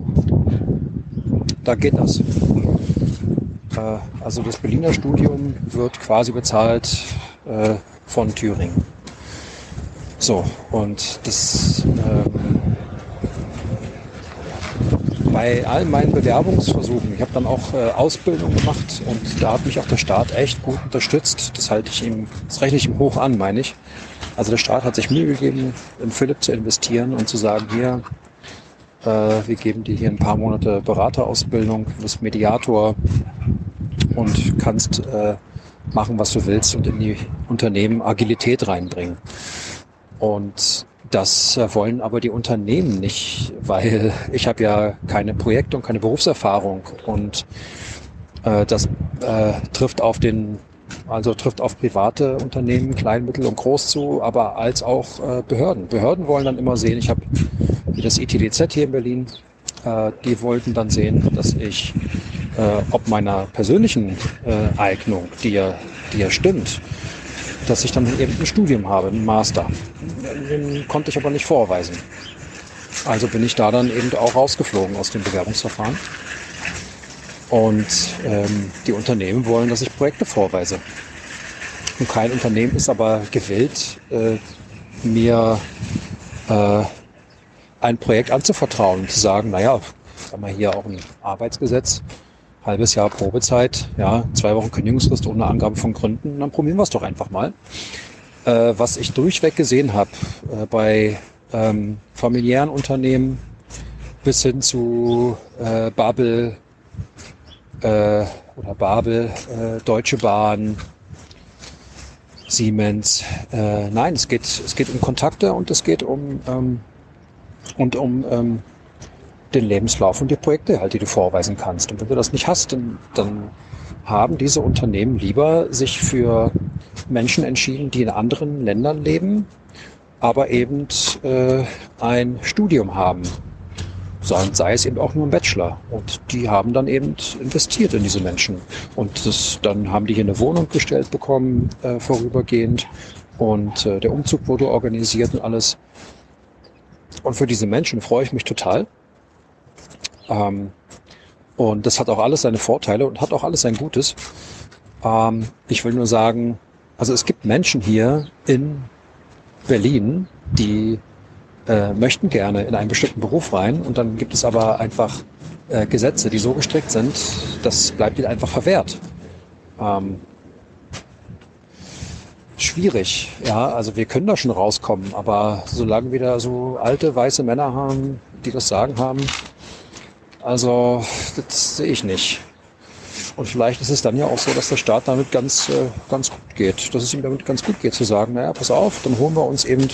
[SPEAKER 37] da geht das. Äh, also das Berliner Studium wird quasi bezahlt äh, von Thüringen. So, und das ähm, bei all meinen Bewerbungsversuchen, ich habe dann auch äh, Ausbildung gemacht und da hat mich auch der Staat echt gut unterstützt. Das halte ich ihm, das rechne ich ihm hoch an, meine ich. Also der Staat hat sich Mühe gegeben, in Philipp zu investieren und zu sagen, hier, äh, wir geben dir hier ein paar Monate Beraterausbildung, du bist Mediator und kannst äh, machen, was du willst und in die Unternehmen Agilität reinbringen. Und das wollen aber die Unternehmen nicht, weil ich habe ja keine Projekte und keine Berufserfahrung und äh, das äh, trifft auf den also trifft auf private Unternehmen, Klein, Mittel und Groß zu, aber als auch äh, Behörden. Behörden wollen dann immer sehen, ich habe das ITDZ hier in Berlin, äh, die wollten dann sehen, dass ich äh, ob meiner persönlichen äh, Eignung, die ja, die ja stimmt, dass ich dann eben ein Studium habe, ein Master. Den konnte ich aber nicht vorweisen. Also bin ich da dann eben auch rausgeflogen aus dem Bewerbungsverfahren. Und ähm, die Unternehmen wollen, dass ich Projekte vorweise. Und kein Unternehmen ist aber gewillt, äh, mir äh, ein Projekt anzuvertrauen und zu sagen, naja, haben wir hier auch ein Arbeitsgesetz, halbes Jahr Probezeit, ja, zwei Wochen Kündigungsfrist ohne Angabe von Gründen, dann probieren wir es doch einfach mal. Äh, was ich durchweg gesehen habe äh, bei ähm, familiären Unternehmen bis hin zu äh, Babel äh, oder Babel, äh, Deutsche Bahn, Siemens. Äh, nein, es geht, es geht um Kontakte und es geht um, ähm, und um ähm, den Lebenslauf und die Projekte halt, die du vorweisen kannst. Und wenn du das nicht hast, dann, dann haben diese Unternehmen lieber sich für Menschen entschieden, die in anderen Ländern leben, aber eben äh, ein Studium haben. Sei es eben auch nur ein Bachelor. Und die haben dann eben investiert in diese Menschen. Und das, dann haben die hier eine Wohnung gestellt bekommen, äh, vorübergehend. Und äh, der Umzug wurde organisiert und alles. Und für diese Menschen freue ich mich total. Ähm, und das hat auch alles seine Vorteile und hat auch alles sein Gutes. Ähm, ich will nur sagen, also es gibt Menschen hier in Berlin, die äh, möchten gerne in einen bestimmten Beruf rein und dann gibt es aber einfach äh, Gesetze, die so gestrickt sind, das bleibt ihnen einfach verwehrt. Ähm, schwierig, ja, also wir können da schon rauskommen, aber solange wir da so alte weiße Männer haben, die das Sagen haben, also, das sehe ich nicht. Und vielleicht ist es dann ja auch so, dass der Staat damit ganz, äh, ganz gut geht. Dass es ihm damit ganz gut geht, zu sagen, naja, pass auf, dann holen wir uns eben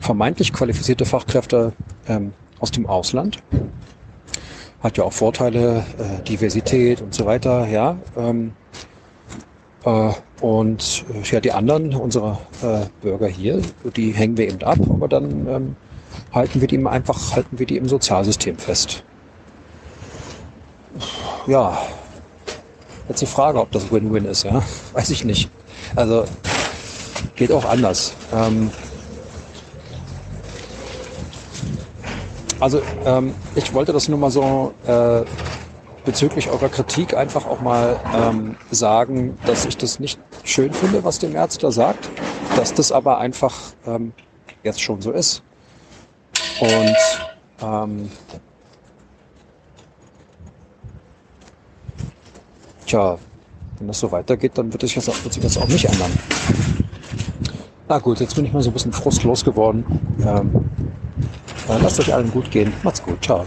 [SPEAKER 37] vermeintlich qualifizierte Fachkräfte ähm, aus dem Ausland. Hat ja auch Vorteile, äh, Diversität und so weiter, ja. Ähm, äh, und äh, ja, die anderen, unsere äh, Bürger hier, die hängen wir eben ab, aber dann ähm, halten wir die einfach, halten wir die im Sozialsystem fest ja, jetzt die Frage, ob das Win-Win ist, ja. Weiß ich nicht. Also geht auch anders. Ähm, also ähm, ich wollte das nur mal so äh, bezüglich eurer Kritik einfach auch mal ähm, sagen, dass ich das nicht schön finde, was der März da sagt, dass das aber einfach ähm, jetzt schon so ist. Und ähm, Tja, wenn das so weitergeht, dann wird, sich das, wird sich das auch nicht ändern. Na gut, jetzt bin ich mal so ein bisschen frustlos geworden. Ähm, lasst euch allen gut gehen. Macht's gut. Ciao.